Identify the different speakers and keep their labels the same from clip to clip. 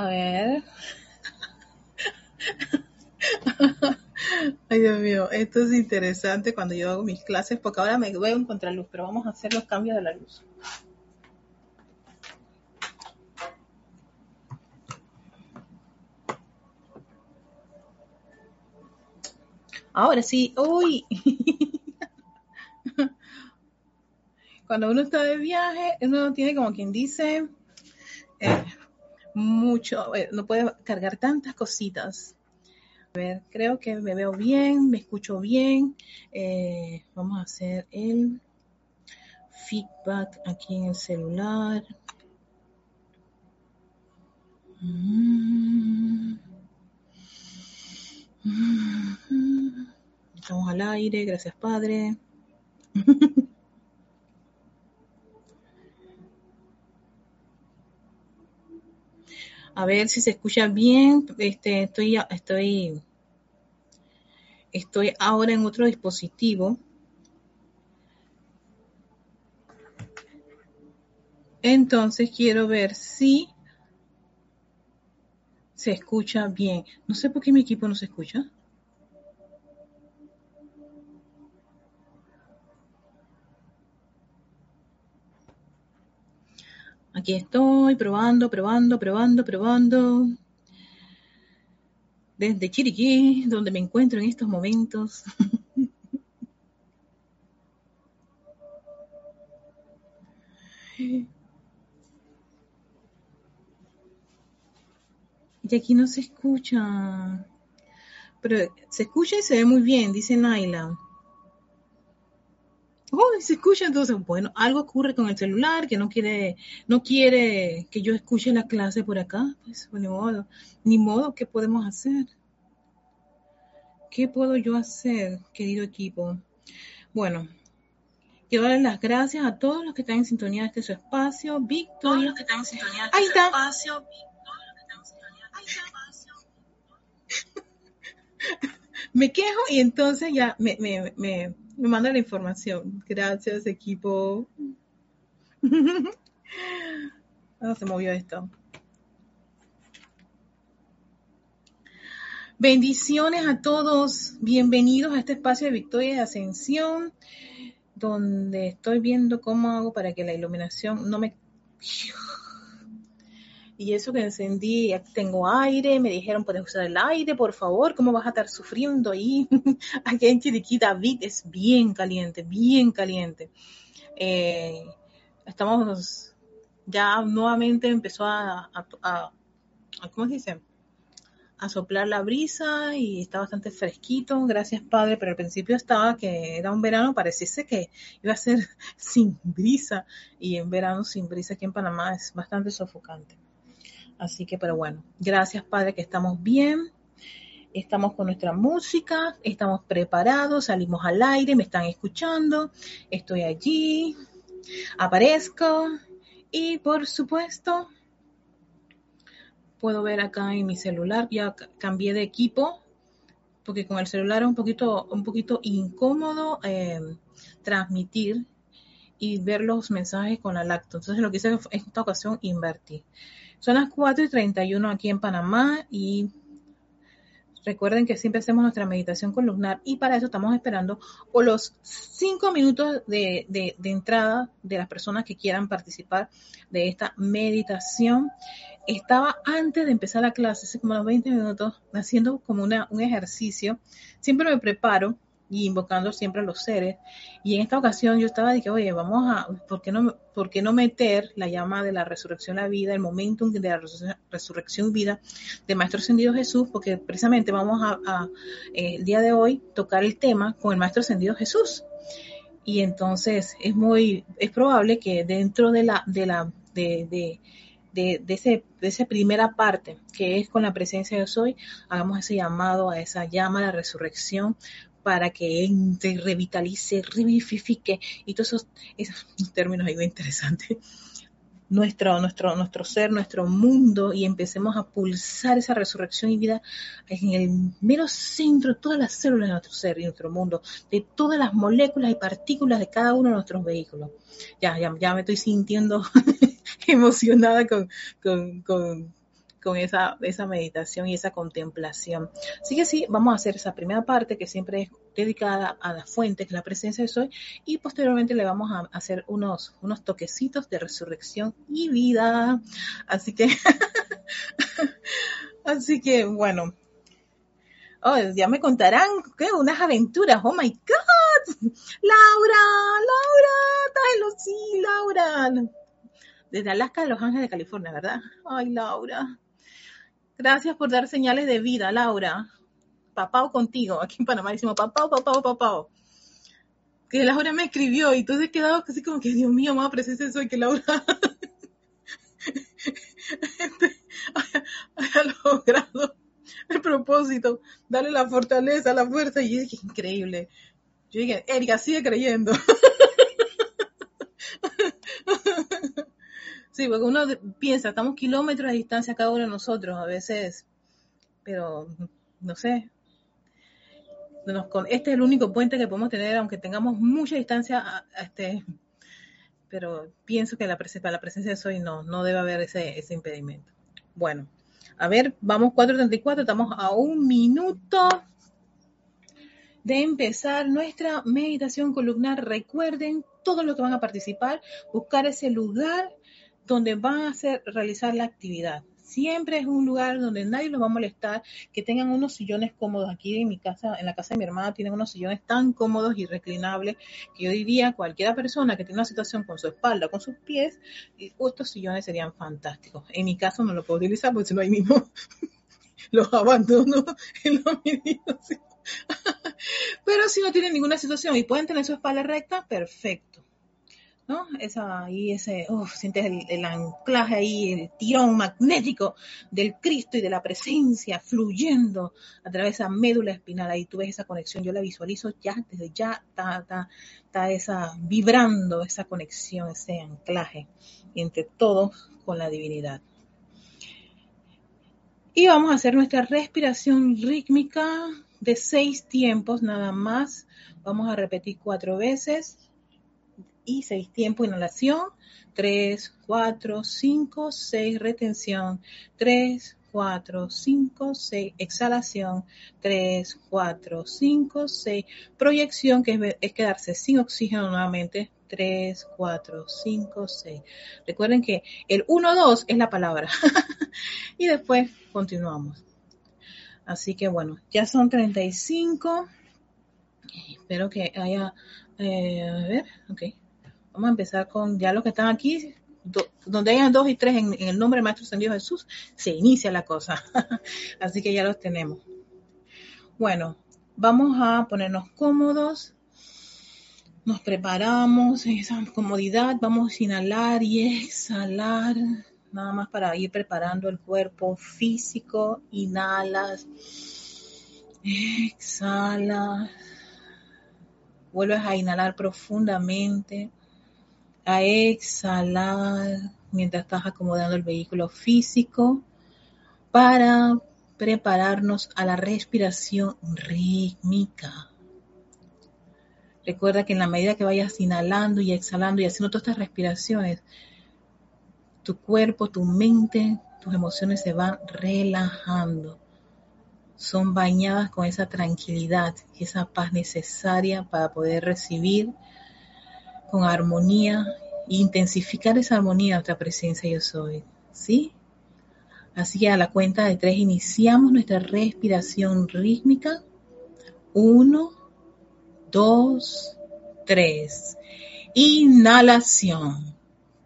Speaker 1: A ver. Ay, Dios mío, esto es interesante cuando yo hago mis clases, porque ahora me veo en contraluz, pero vamos a hacer los cambios de la luz. Ahora sí, uy. Cuando uno está de viaje, uno tiene como quien dice eh, mucho, eh, no puede cargar tantas cositas. A ver, creo que me veo bien, me escucho bien. Eh, vamos a hacer el feedback aquí en el celular. Mm. Estamos al aire, gracias Padre. A ver si se escucha bien. Este, estoy, estoy, estoy ahora en otro dispositivo. Entonces quiero ver si se escucha bien. No sé por qué mi equipo no se escucha. Aquí estoy probando, probando, probando, probando. Desde Chiriquí, donde me encuentro en estos momentos. Y aquí no se escucha. Pero se escucha y se ve muy bien, dice Naila. Oh, se escucha entonces, bueno, algo ocurre con el celular que no quiere, no quiere que yo escuche la clase por acá, pues ni modo, ni modo, ¿qué podemos hacer? ¿Qué puedo yo hacer, querido equipo? Bueno, quiero darles las gracias a todos los que están en sintonía de este su espacio, Victoria. que están en sintonía de este Ahí está. espacio, me quejo y entonces ya me, me, me, me manda la información. Gracias, equipo. Ah, se movió esto. Bendiciones a todos. Bienvenidos a este espacio de Victoria de Ascensión, donde estoy viendo cómo hago para que la iluminación no me y eso que encendí, tengo aire, me dijeron puedes usar el aire, por favor, ¿cómo vas a estar sufriendo ahí? Aquí en Chiriquí, David es bien caliente, bien caliente. Eh, estamos, ya nuevamente empezó a, a, ¿cómo se dice? A soplar la brisa y está bastante fresquito, gracias Padre, pero al principio estaba que era un verano, pareciese que iba a ser sin brisa y en verano sin brisa aquí en Panamá es bastante sofocante. Así que, pero bueno, gracias Padre que estamos bien, estamos con nuestra música, estamos preparados, salimos al aire, me están escuchando, estoy allí, aparezco y por supuesto puedo ver acá en mi celular, ya cambié de equipo porque con el celular es un poquito, un poquito incómodo eh, transmitir y ver los mensajes con la lacto. Entonces lo que hice en esta ocasión invertí. Son las 4 y 31 aquí en Panamá y recuerden que siempre hacemos nuestra meditación columnar y para eso estamos esperando por los 5 minutos de, de, entrada de las personas que quieran participar de esta meditación. Estaba antes de empezar la clase, hace como unos 20 minutos, haciendo como una, un ejercicio. Siempre me preparo y invocando siempre a los seres. Y en esta ocasión yo estaba de que, oye, vamos a, ¿por qué no, por qué no meter la llama de la resurrección a la vida, el momentum de la resurrección y vida de Maestro Ascendido Jesús? Porque precisamente vamos a, eh, el día de hoy, tocar el tema con el Maestro Ascendido Jesús. Y entonces es muy, es probable que dentro de la, de la, de, de de, de, ese, de esa primera parte, que es con la presencia de Soy, hagamos ese llamado a esa llama de la resurrección para que entre, revitalice, revivifique y todos esos, términos ahí muy interesantes. Nuestro, nuestro, nuestro ser, nuestro mundo y empecemos a pulsar esa resurrección y vida en el mero centro de todas las células de nuestro ser y nuestro mundo, de todas las moléculas y partículas de cada uno de nuestros vehículos. Ya, ya, ya me estoy sintiendo emocionada con, con, con con esa, esa meditación y esa contemplación. Así que sí, vamos a hacer esa primera parte que siempre es dedicada a la fuente, que es la presencia de soy, y posteriormente le vamos a hacer unos, unos toquecitos de resurrección y vida. Así que, así que bueno. Oh, ya me contarán ¿qué? unas aventuras. Oh my God. Laura, Laura, sí, Laura. Desde Alaska de Los Ángeles de California, ¿verdad? Ay, Laura. Gracias por dar señales de vida, Laura. Papao contigo. Aquí en Panamá decimos papao, papao, papao. Que Laura me escribió y entonces he quedado así como que, Dios mío, más presencia soy que Laura este, haya, logrado el propósito, darle la fortaleza, la fuerza. Y yo dije, increíble. Yo dije, Erika, sigue creyendo. Sí, porque uno piensa, estamos kilómetros de distancia cada uno de nosotros a veces, pero no sé. este es el único puente que podemos tener, aunque tengamos mucha distancia, este, pero pienso que la para la presencia de Soy no, no debe haber ese, ese impedimento. Bueno, a ver, vamos 4.34, estamos a un minuto de empezar nuestra meditación columnar. Recuerden todo lo que van a participar, buscar ese lugar donde van a hacer, realizar la actividad. Siempre es un lugar donde nadie los va a molestar, que tengan unos sillones cómodos. Aquí en mi casa, en la casa de mi hermana, tienen unos sillones tan cómodos y reclinables que yo diría cualquiera persona que tiene una situación con su espalda, con sus pies, estos sillones serían fantásticos. En mi caso no lo puedo utilizar porque si no ahí mismo los abandono en los meditación. Pero si no tienen ninguna situación y pueden tener su espalda recta, perfecto. ¿No? Esa, ahí ese, sientes el, anclaje ahí, el tirón magnético del Cristo y de la presencia fluyendo a través de esa médula espinal. Ahí tú ves esa conexión, yo la visualizo ya, desde ya está, está, esa, vibrando esa conexión, ese anclaje entre todos con la divinidad. Y vamos a hacer nuestra respiración rítmica de seis tiempos nada más. Vamos a repetir cuatro veces y seis tiempos, inhalación, 3, 4, 5, 6, retención, 3, 4, 5, 6, exhalación, 3, 4, 5, 6, proyección, que es, quedarse sin oxígeno nuevamente, 3, 4, 5, 6. Recuerden que el 1, 2 es la palabra. y después continuamos. Así que bueno, ya son 35. Espero que haya... Eh, a ver, ok. Vamos a empezar con ya los que están aquí, donde hayan dos y tres en, el nombre del Maestro Dios Jesús, se inicia la cosa. Así que ya los tenemos. Bueno, vamos a ponernos cómodos. Nos preparamos en esa comodidad. Vamos a inhalar y exhalar. Nada más para ir preparando el cuerpo físico. Inhalas. Exhalas. Vuelves a inhalar profundamente a exhalar mientras estás acomodando el vehículo físico para prepararnos a la respiración rítmica. Recuerda que en la medida que vayas inhalando y exhalando y haciendo todas estas respiraciones, tu cuerpo, tu mente, tus emociones se van relajando. Son bañadas con esa tranquilidad y esa paz necesaria para poder recibir con armonía e intensificar esa armonía de nuestra presencia yo soy. ¿Sí? Así que a la cuenta de tres iniciamos nuestra respiración rítmica. Uno, dos, tres. Inhalación.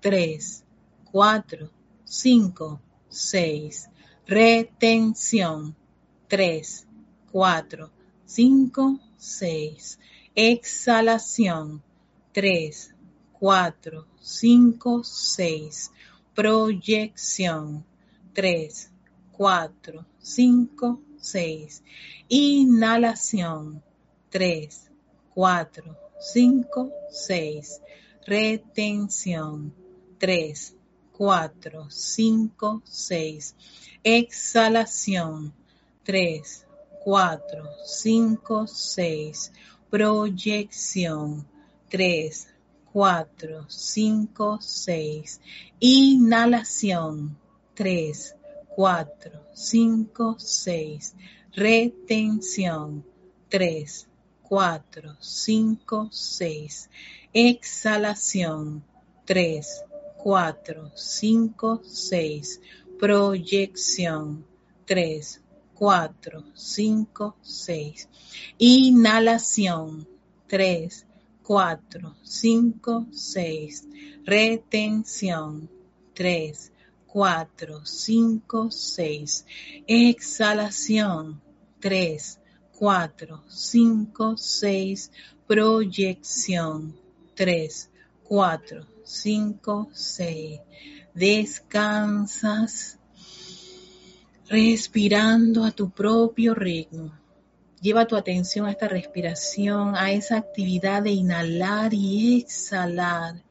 Speaker 1: Tres, cuatro, cinco, seis. Retención. Tres, cuatro, cinco, seis. Exhalación 3, 4, 5, 6. Proyección. 3, 4, 5, 6. Inhalación. 3, 4, 5, 6. Retención. 3, 4, 5, 6. Exhalación. 3, 4, 5, 6. Proyección. 3, 4, 5, 6. Inhalación. 3, 4, 5, 6. Retención. 3, 4, 5, 6. Exhalación. 3, 4, 5, 6. Proyección. 3, 4, 5, 6. Inhalación. 3, 4, 5, 6. Retención. 3, 4, 5, 6. Exhalación. 3, 4, 5, 6. Proyección. 3, 4, 5, 6. Descansas respirando a tu propio ritmo. Lleva tu atención a esta respiración, a esa actividad de inhalar y exhalar,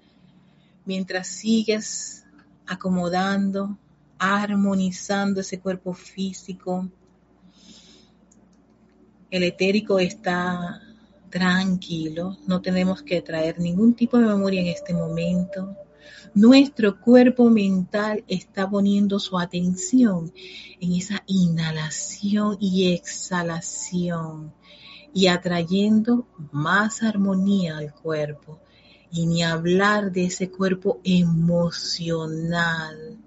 Speaker 1: mientras sigues acomodando, armonizando ese cuerpo físico. El etérico está tranquilo, no tenemos que traer ningún tipo de memoria en este momento. Nuestro cuerpo mental está poniendo su atención en esa inhalación y exhalación y atrayendo más armonía al cuerpo. Y ni hablar de ese cuerpo emocional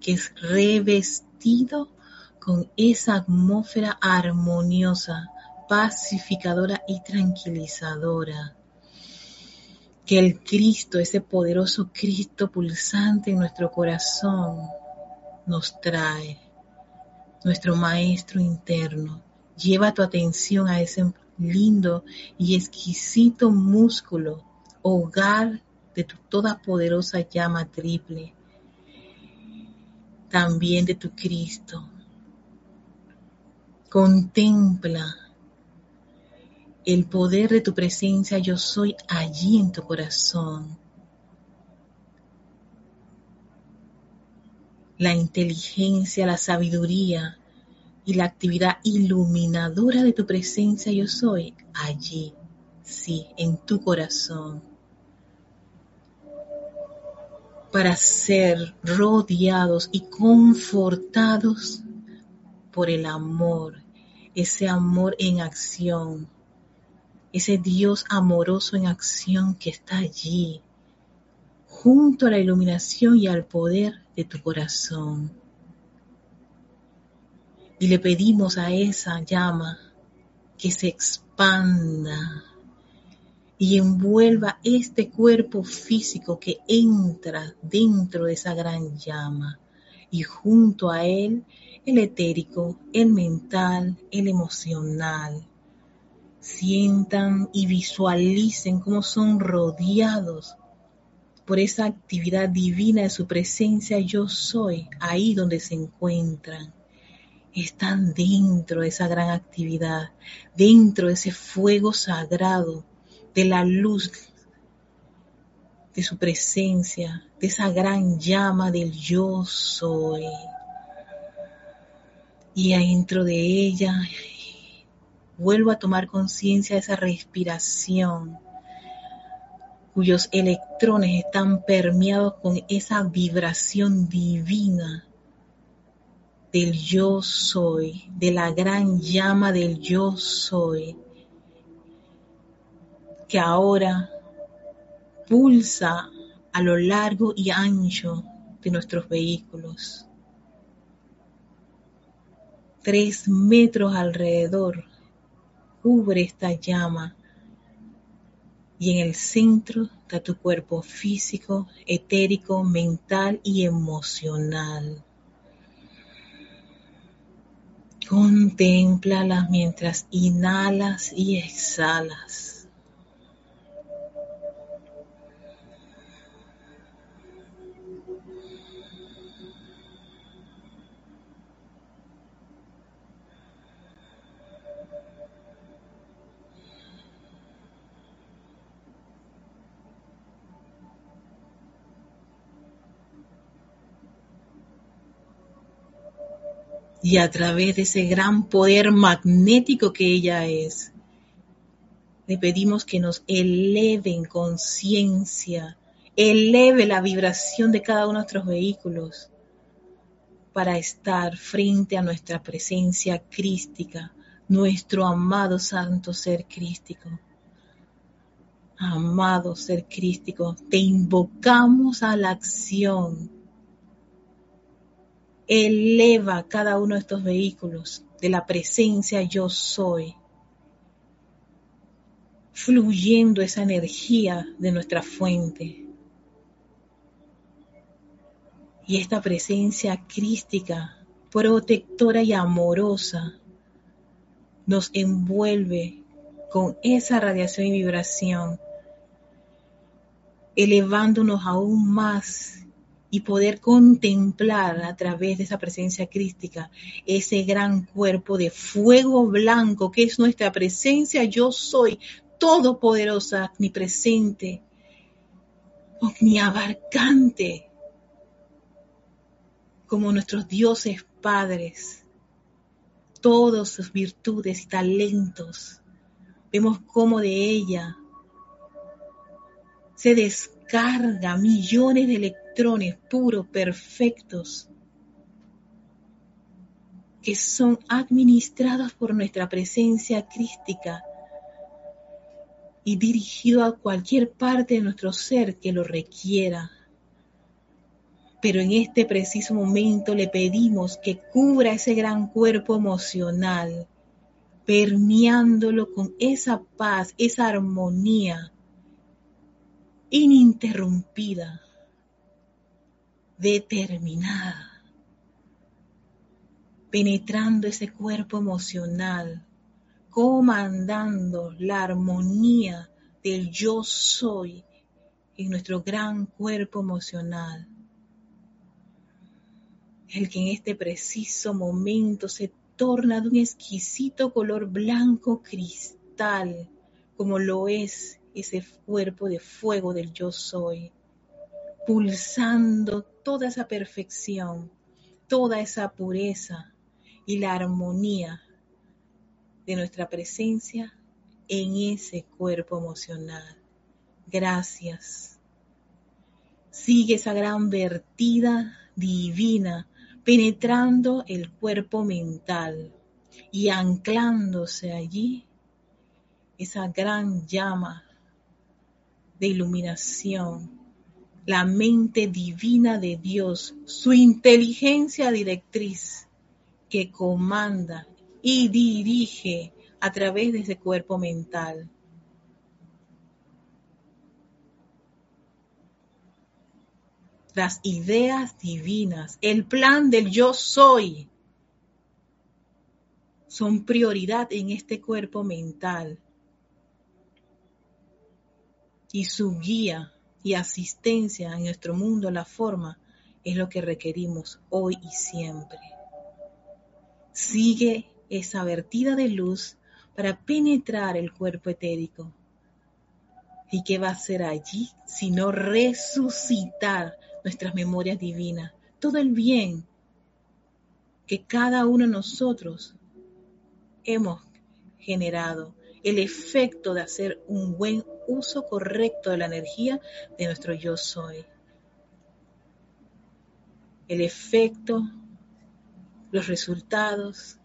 Speaker 1: que es revestido con esa atmósfera armoniosa, pacificadora y tranquilizadora que el Cristo, ese poderoso Cristo pulsante en nuestro corazón, nos trae. Nuestro Maestro interno. Lleva tu atención a ese lindo y exquisito músculo, hogar de tu todopoderosa llama triple. También de tu Cristo. Contempla el poder de tu presencia yo soy allí en tu corazón. La inteligencia, la sabiduría y la actividad iluminadora de tu presencia yo soy allí, sí, en tu corazón. Para ser rodeados y confortados por el amor, ese amor en acción, ese Dios amoroso en acción que está allí, junto a la iluminación y al poder de tu corazón. Y le pedimos a esa llama que se expanda y envuelva este cuerpo físico que entra dentro de esa gran llama y junto a él el etérico, el mental, el emocional, sientan y visualicen cómo son rodeados por esa actividad divina de su presencia yo soy, ahí donde se encuentran. Están dentro de esa gran actividad, dentro de ese fuego sagrado, de la luz de su presencia, de esa gran llama del yo soy. Y adentro de ella vuelvo a tomar conciencia de esa respiración cuyos electrones están permeados con esa vibración divina del yo soy, de la gran llama del yo soy, que ahora pulsa a lo largo y ancho de nuestros vehículos. Tres metros alrededor cubre esta llama y en el centro está tu cuerpo físico, etérico, mental y emocional. Contémplalas mientras inhalas y exhalas. Y a través de ese gran poder magnético que ella es, le pedimos que nos eleve en conciencia, eleve la vibración de cada uno de nuestros vehículos, para estar frente a nuestra presencia crística, nuestro amado santo ser crístico. Amado ser crístico, te invocamos a la acción. Eleva cada uno de estos vehículos de la presencia yo soy, fluyendo esa energía de nuestra fuente. Y esta presencia crística, protectora y amorosa, nos envuelve con esa radiación y vibración, elevándonos aún más y poder contemplar a través de esa presencia crística ese gran cuerpo de fuego blanco que es nuestra presencia yo soy, todopoderosa, omnipresente, omniabarcante, como nuestros dioses padres, todas sus virtudes y talentos Vemos cómo de ella se descarga millones de puros, perfectos, que son administrados por nuestra presencia crística y dirigido a cualquier parte de nuestro ser que lo requiera. Pero en este preciso momento le pedimos que cubra ese gran cuerpo emocional permeándolo con esa paz, esa armonía ininterrumpida, determinada, penetrando ese cuerpo emocional, comandando la armonía del yo soy en nuestro gran cuerpo emocional. El que en este preciso momento se torna de un exquisito color blanco cristal, como lo es ese cuerpo de fuego del yo soy, pulsando toda esa perfección, toda esa pureza y la armonía de nuestra presencia en ese cuerpo emocional. Gracias. Sigue esa gran vertida divina penetrando el cuerpo mental y anclándose allí esa gran llama de iluminación, la mente divina de Dios, su inteligencia directriz que comanda y dirige a través de ese cuerpo mental. las ideas divinas, el plan del yo soy, son prioridad en este cuerpo mental. Y su guía y asistencia en nuestro mundo, la forma, es lo que requerimos hoy y siempre. Sigue esa vertida de luz para penetrar el cuerpo etérico. ¿Y qué va a hacer allí sino resucitar nuestras memorias divinas, todo el bien que cada uno de nosotros hemos generado, el efecto de hacer un buen uso correcto de la energía de nuestro yo soy. El efecto, los resultados,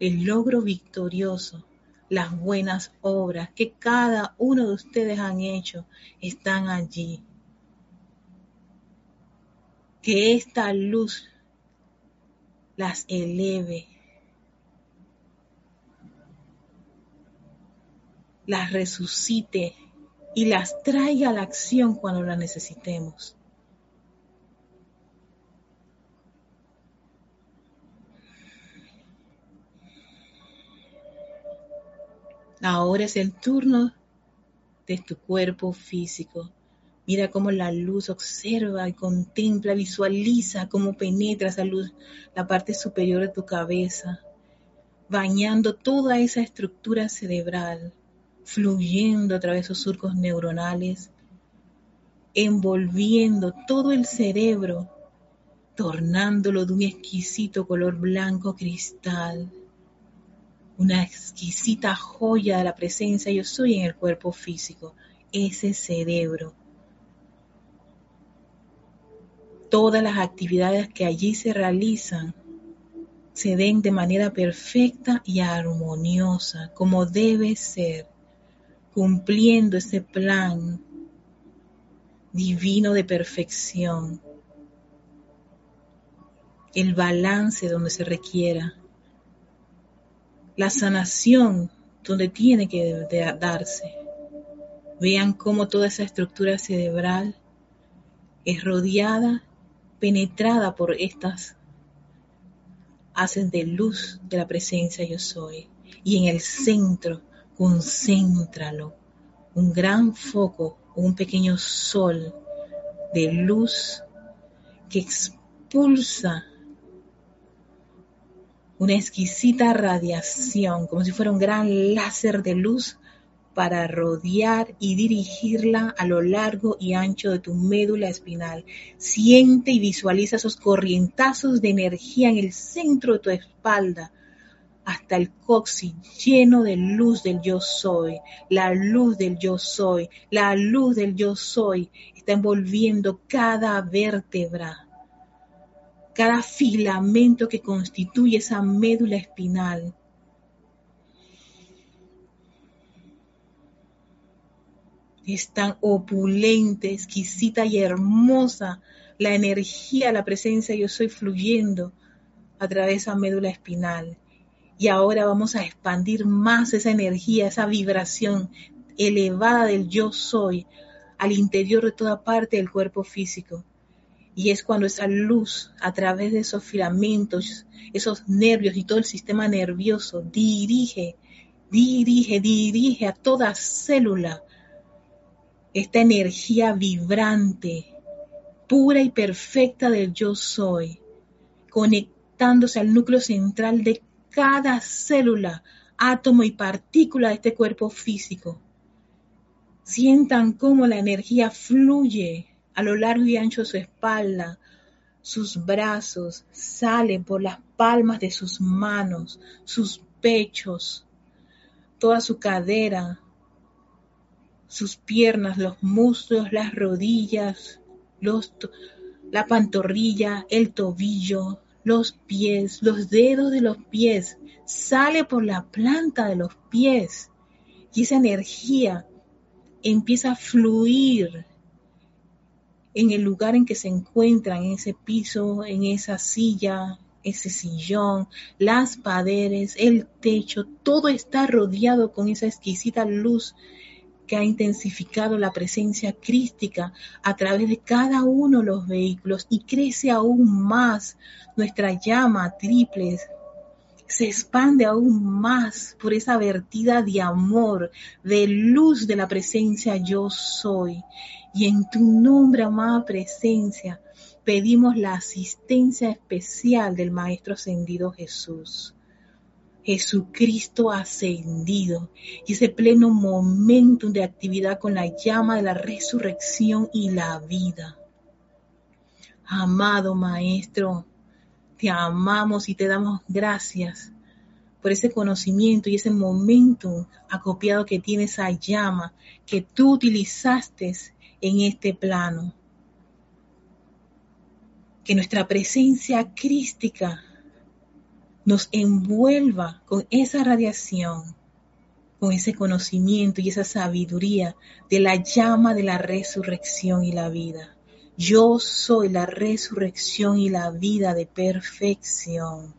Speaker 1: el logro victorioso, las buenas obras que cada uno de ustedes han hecho están allí que esta luz las eleve, las resucite y las traiga a la acción cuando la necesitemos. Ahora es el turno de tu cuerpo físico Mira cómo la luz observa y contempla, visualiza cómo penetra esa luz la parte superior de tu cabeza, bañando toda esa estructura cerebral, fluyendo a través de esos surcos neuronales, envolviendo todo el cerebro, tornándolo de un exquisito color blanco cristal, una exquisita joya de la presencia yo soy en el cuerpo físico, ese cerebro. Todas las actividades que allí se realizan se den de manera perfecta y armoniosa, como debe ser, cumpliendo ese plan divino de perfección, el balance donde se requiera, la sanación donde tiene que darse. Vean cómo toda esa estructura cerebral es rodeada, penetrada por estas haces de luz de la presencia yo soy. Y en el centro, concéntralo. Un gran foco, un pequeño sol de luz que expulsa una exquisita radiación, como si fuera un gran láser de luz para rodear y dirigirla a lo largo y ancho de tu médula espinal. Siente y visualiza esos corrientazos de energía en el centro de tu espalda hasta el coxis lleno de luz del yo soy. La luz del yo soy, la luz del yo soy está envolviendo cada vértebra, cada filamento que constituye esa médula espinal Es tan opulente, exquisita y hermosa la energía, la presencia yo soy fluyendo a través de esa médula espinal. Y ahora vamos a expandir más esa energía, esa vibración elevada del yo soy al interior de toda parte del cuerpo físico. Y es cuando esa luz a través de esos filamentos, esos nervios y todo el sistema nervioso dirige, dirige, dirige a toda célula esta energía vibrante, pura y perfecta del yo soy, conectándose al núcleo central de cada célula, átomo y partícula de este cuerpo físico. Sientan cómo la energía fluye a lo largo y ancho de su espalda, sus brazos, sale por las palmas de sus manos, sus pechos, toda su cadera, sus piernas, los muslos, las rodillas, la pantorrilla, el tobillo, los pies, los dedos de los pies, sale por la planta de los pies. Y esa energía empieza a fluir en el lugar en que se encuentran, en ese piso, en esa silla, ese sillón, las paredes, el techo, todo está rodeado con esa exquisita luz ha intensificado la presencia crística a través de cada uno de los vehículos y crece aún más nuestra llama triple, se expande aún más por esa vertida de amor, de luz de la presencia yo soy. Y en tu nombre, amada presencia, pedimos la asistencia especial del Maestro Ascendido Jesús. Jesucristo ascendido y ese pleno momento de actividad con la llama de la resurrección y la vida. Amado Maestro, te amamos y te damos gracias por ese conocimiento y ese momento acopiado que tiene esa llama que tú utilizaste en este plano. Que nuestra presencia crística nos envuelva con esa radiación, con ese conocimiento y esa sabiduría de la llama de la resurrección y la vida. Yo soy la resurrección y la vida de perfección.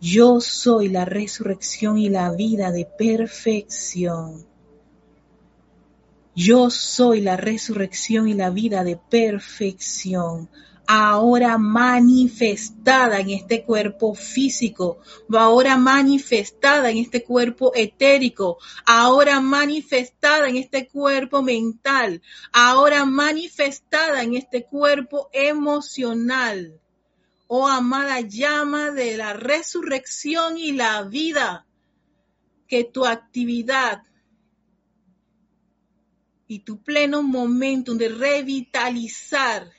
Speaker 1: Yo soy la resurrección y la vida de perfección. Yo soy la resurrección y la vida de perfección ahora manifestada en este cuerpo físico, ahora manifestada en este cuerpo etérico, ahora manifestada en este cuerpo mental, ahora manifestada en este cuerpo emocional. Oh amada llama de la resurrección y la vida, que tu actividad y tu pleno momento de revitalizar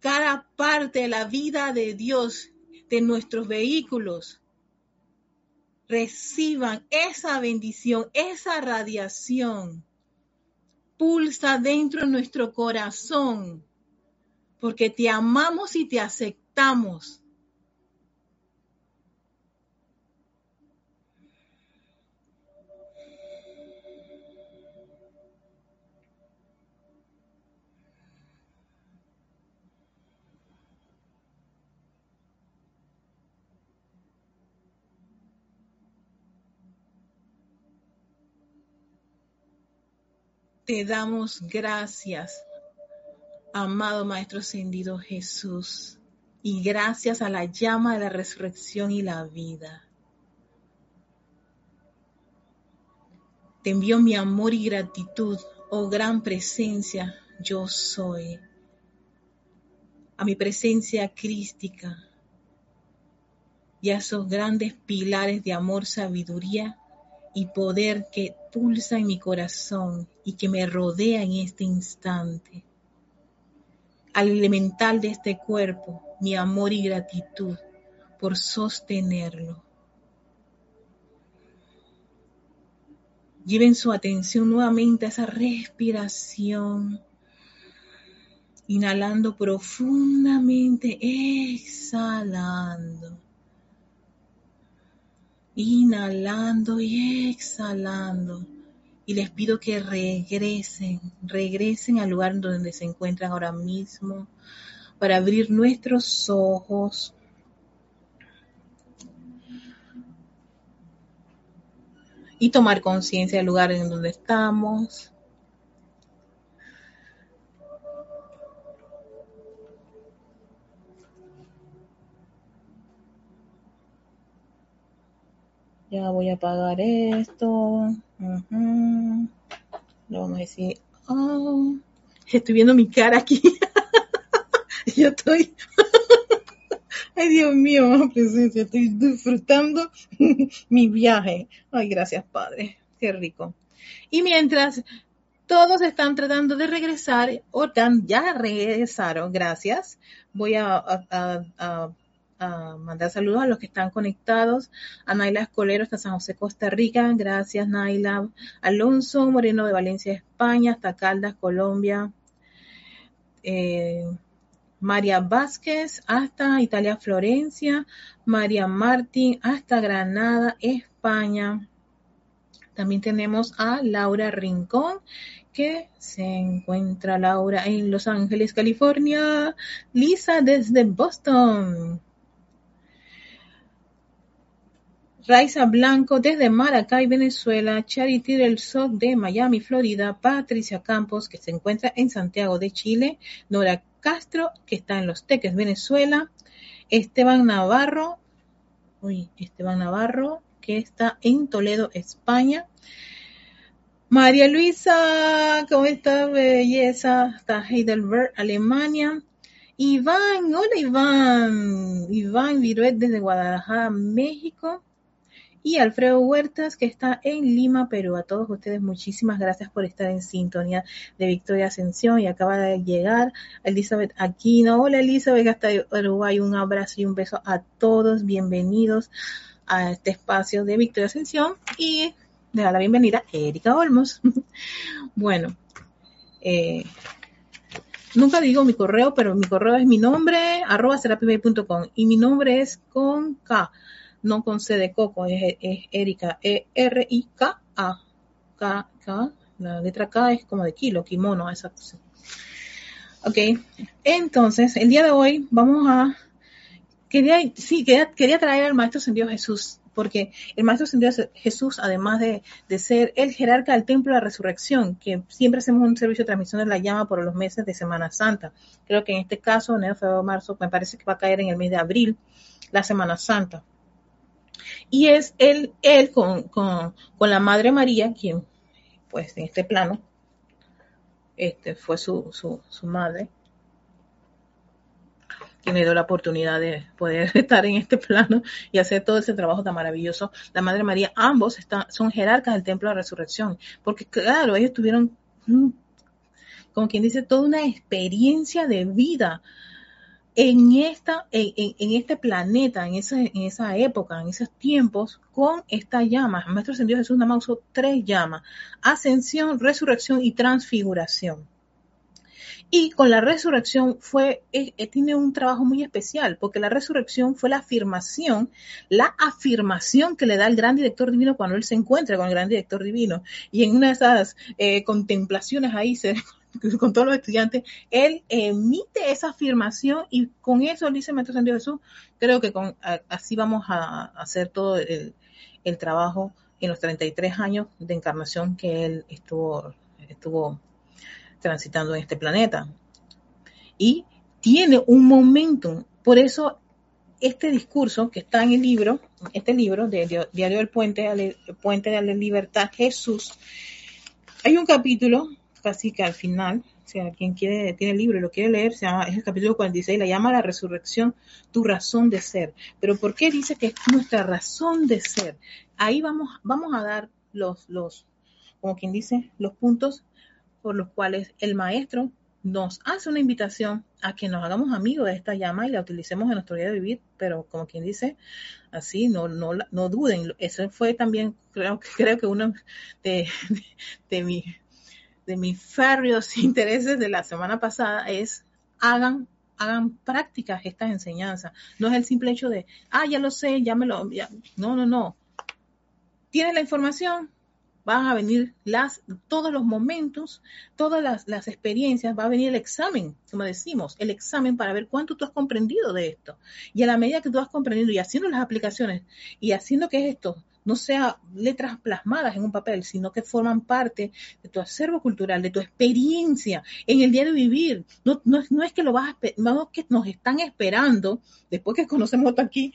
Speaker 1: cada parte de la vida de Dios, de nuestros vehículos, reciban esa bendición, esa radiación. Pulsa dentro de nuestro corazón porque te amamos y te aceptamos. Te damos gracias, amado Maestro Ascendido Jesús, y gracias a la llama de la resurrección y la vida. Te envío mi amor y gratitud, oh gran presencia, yo soy. A mi presencia crística y a esos grandes pilares de amor, sabiduría y poder que pulsa en mi corazón y que me rodea en este instante. Al elemental de este cuerpo, mi amor y gratitud por sostenerlo. Lleven su atención nuevamente a esa respiración, inhalando profundamente, exhalando inhalando y exhalando. Y les pido que regresen, regresen al lugar donde se encuentran ahora mismo para abrir nuestros ojos. Y tomar conciencia del lugar en donde estamos. Ya voy a apagar esto. Le vamos a decir, oh, estoy viendo mi cara aquí. Yo estoy, ay Dios mío, presencia, estoy disfrutando mi viaje. Ay, gracias Padre, qué rico. Y mientras todos están tratando de regresar, o ya regresaron, gracias. Voy a mandar saludos a los que están conectados. A Naila Escolero hasta San José, Costa Rica. Gracias, Naila. Alonso Moreno de Valencia, España, hasta Caldas, Colombia. Eh, María Vázquez hasta Italia, Florencia. María Martín hasta Granada, España. También tenemos a Laura Rincón, que se encuentra Laura en Los Ángeles, California. Lisa desde Boston. Raiza Blanco desde Maracay, Venezuela, Charity del Soc de Miami, Florida, Patricia Campos, que se encuentra en Santiago de Chile, Nora Castro, que está en Los Teques, Venezuela, Esteban Navarro, uy, Esteban Navarro, que está en Toledo, España, María Luisa, ¿cómo está, belleza? Está Heidelberg, Alemania. Iván, hola Iván. Iván Viruet desde Guadalajara, México y Alfredo Huertas, que está en Lima, Perú. A todos ustedes, muchísimas gracias por estar en sintonía de Victoria Ascensión y acaba de llegar Elizabeth Aquino. Hola Elizabeth, hasta Uruguay. Un abrazo y un beso a todos. Bienvenidos a este espacio de Victoria Ascensión y le da la bienvenida Erika Olmos. bueno, eh, nunca digo mi correo, pero mi correo es mi nombre, arroba y mi nombre es con K no con C de coco, es, Erika, E-R-I-K-A. K, K, la letra K es como de kilo, kimono, exacto. Ok, entonces el día de hoy vamos a, quería, sí, quería, traer al Maestro Sendido Jesús, porque el Maestro Sendido Jesús, además de, ser el jerarca del Templo de la Resurrección, que siempre hacemos un servicio de transmisión de la llama por los meses de Semana Santa, creo que en este caso, enero, febrero, marzo, me parece que va a caer en el mes de abril, la Semana Santa. Y es él, él con, con, la Madre María, quien, pues en este plano, este fue su, su, su madre, quien le dio la oportunidad de poder estar en este plano y hacer todo ese trabajo tan maravilloso. La Madre María, ambos están, son jerarcas del Templo de la Resurrección, porque claro, ellos tuvieron, como quien dice, toda una experiencia de vida en, esta, en, este planeta, en esa, en esa época, en esos tiempos, con esta llama. El Maestro Ascendido Jesús nada usó tres llamas, ascensión, resurrección y transfiguración. Y con la resurrección fue, eh, tiene un trabajo muy especial, porque la resurrección fue la afirmación, la afirmación que le da el gran director divino cuando él se encuentra con el gran director divino. Y en una de esas eh, contemplaciones ahí, se, con todos los estudiantes, él emite esa afirmación y con eso dice Maestro Santo Jesús, creo que así vamos a, hacer todo el, trabajo en los 33 años de encarnación que él estuvo, estuvo transitando en este planeta. Y tiene un momento, por eso este discurso que está en el libro, este libro de Diario del Puente, Puente de la Libertad, Jesús, hay un capítulo, casi que al final, si quien quiere, tiene el libro y lo quiere leer, se llama, es el capítulo 46, la llama la resurrección, tu razón de ser. Pero ¿por qué dice que es nuestra razón de ser? Ahí vamos, vamos a dar los, los, como quien dice, los puntos por los cuales el maestro nos hace una invitación a que nos hagamos amigos de esta llama y la utilicemos en nuestro día de vivir, pero como quien dice, así, no, no, no duden. Eso fue también, creo, creo que uno de, de, mi, de mis férreos intereses de la semana pasada es hagan hagan prácticas estas enseñanzas. No es el simple hecho de, ah, ya lo sé, ya me lo... No, no, no. Tienes la información, van a venir las, todos los momentos, todas las, las, experiencias, va a venir el examen, como decimos, el examen para ver cuánto tú has comprendido de esto. Y a la medida que tú has comprendido y haciendo las aplicaciones y haciendo que esto no sea letras plasmadas en un papel, sino que forman parte de tu acervo cultural, de tu experiencia en el día de vivir. No, no, no es que lo vas a, que nos están esperando, después que conocemos aquí,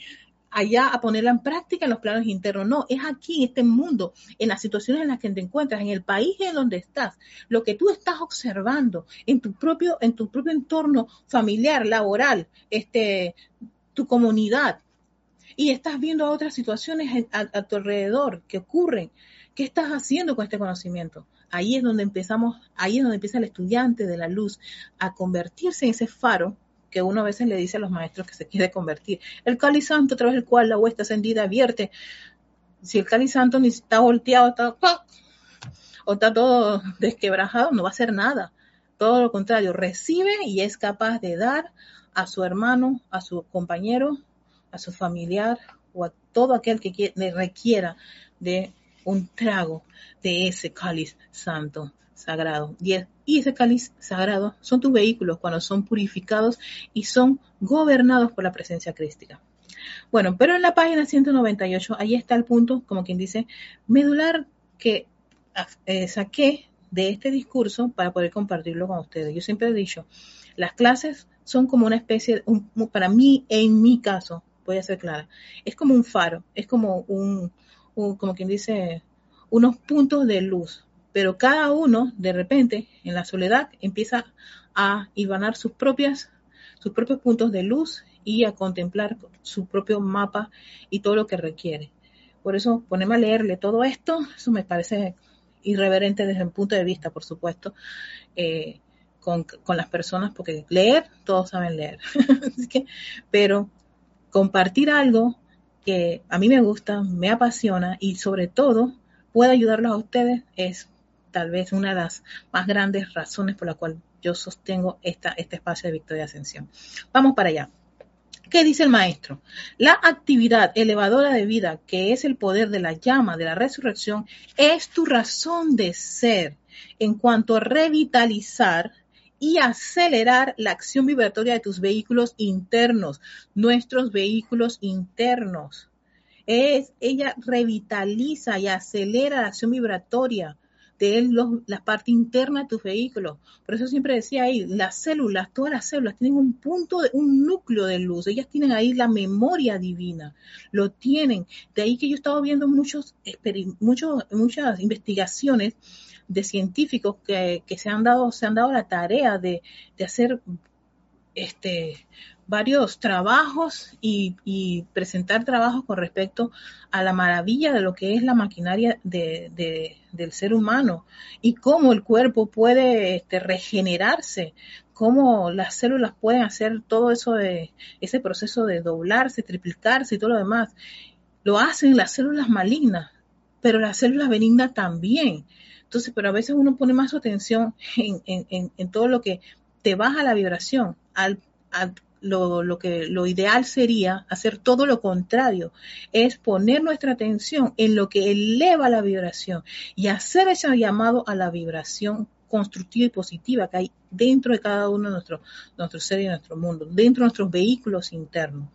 Speaker 1: allá a ponerla en práctica en los planos internos. No, es aquí, en este mundo, en las situaciones en las que te encuentras, en el país en donde estás, lo que tú estás observando en tu propio, en tu propio entorno familiar, laboral, este, tu comunidad. Y estás viendo otras situaciones a, tu alrededor que ocurren. ¿Qué estás haciendo con este conocimiento? Ahí es donde empezamos, ahí es donde empieza el estudiante de la luz a convertirse en ese faro que uno a veces le dice a los maestros que se quiere convertir. El Cali Santo, a través del cual la huesta ascendida vierte. Si el Cali Santo ni está volteado, está, o está todo desquebrajado, no va a hacer nada. Todo lo contrario, recibe y es capaz de dar a su hermano, a su compañero, a su familiar o a todo aquel que le requiera de un trago de ese cáliz santo sagrado. Y ese cáliz sagrado son tus vehículos cuando son purificados y son gobernados por la presencia crística. Bueno, pero en la página 198, ahí está el punto, como quien dice, medular que eh, saqué de este discurso para poder compartirlo con ustedes. Yo siempre he dicho, las clases son como una especie, para mí, en mi caso, voy a ser clara, es como un faro, es como un como quien dice, unos puntos de luz pero cada uno de repente en la soledad empieza a ibanar sus propias sus propios puntos de luz y a contemplar su propio mapa y todo lo que requiere. Por eso ponerme a leerle todo esto, eso me parece irreverente desde el punto de vista, por supuesto, eh, con, las personas, porque leer, todos saben leer. pero compartir algo que a mí me gusta, me apasiona y sobre todo puede ayudarlos a ustedes es tal vez una de las más grandes razones por la cual yo sostengo esta, este espacio de Victoria Ascensión. Vamos para allá. ¿Qué dice el maestro? La actividad elevadora de vida, que es el poder de la llama de la resurrección, es tu razón de ser en cuanto a revitalizar y acelerar la acción vibratoria de tus vehículos internos, nuestros vehículos internos. Es, ella revitaliza y acelera la acción vibratoria de la parte interna de tus vehículos. Por eso siempre decía ahí, las células, todas las células tienen un punto, de, un núcleo de luz. Ellas tienen ahí la memoria divina. Lo tienen. De ahí que yo he estado viendo muchos, muchos muchas investigaciones de científicos que, se han dado, se han dado la tarea de, de hacer este varios trabajos y, presentar trabajos con respecto a la maravilla de lo que es la maquinaria de, del ser humano y cómo el cuerpo puede este, regenerarse, cómo las células pueden hacer todo eso de ese proceso de doblarse, triplicarse y todo lo demás. Lo hacen las células malignas, pero las células benignas también. Entonces, pero a veces uno pone más atención en, en todo lo que te baja la vibración. Al, lo, lo, que lo ideal sería hacer todo lo contrario, es poner nuestra atención en lo que eleva la vibración y hacer ese llamado a la vibración constructiva y positiva que hay dentro de cada uno de nuestros nuestro ser y nuestro mundo, dentro de nuestros vehículos internos.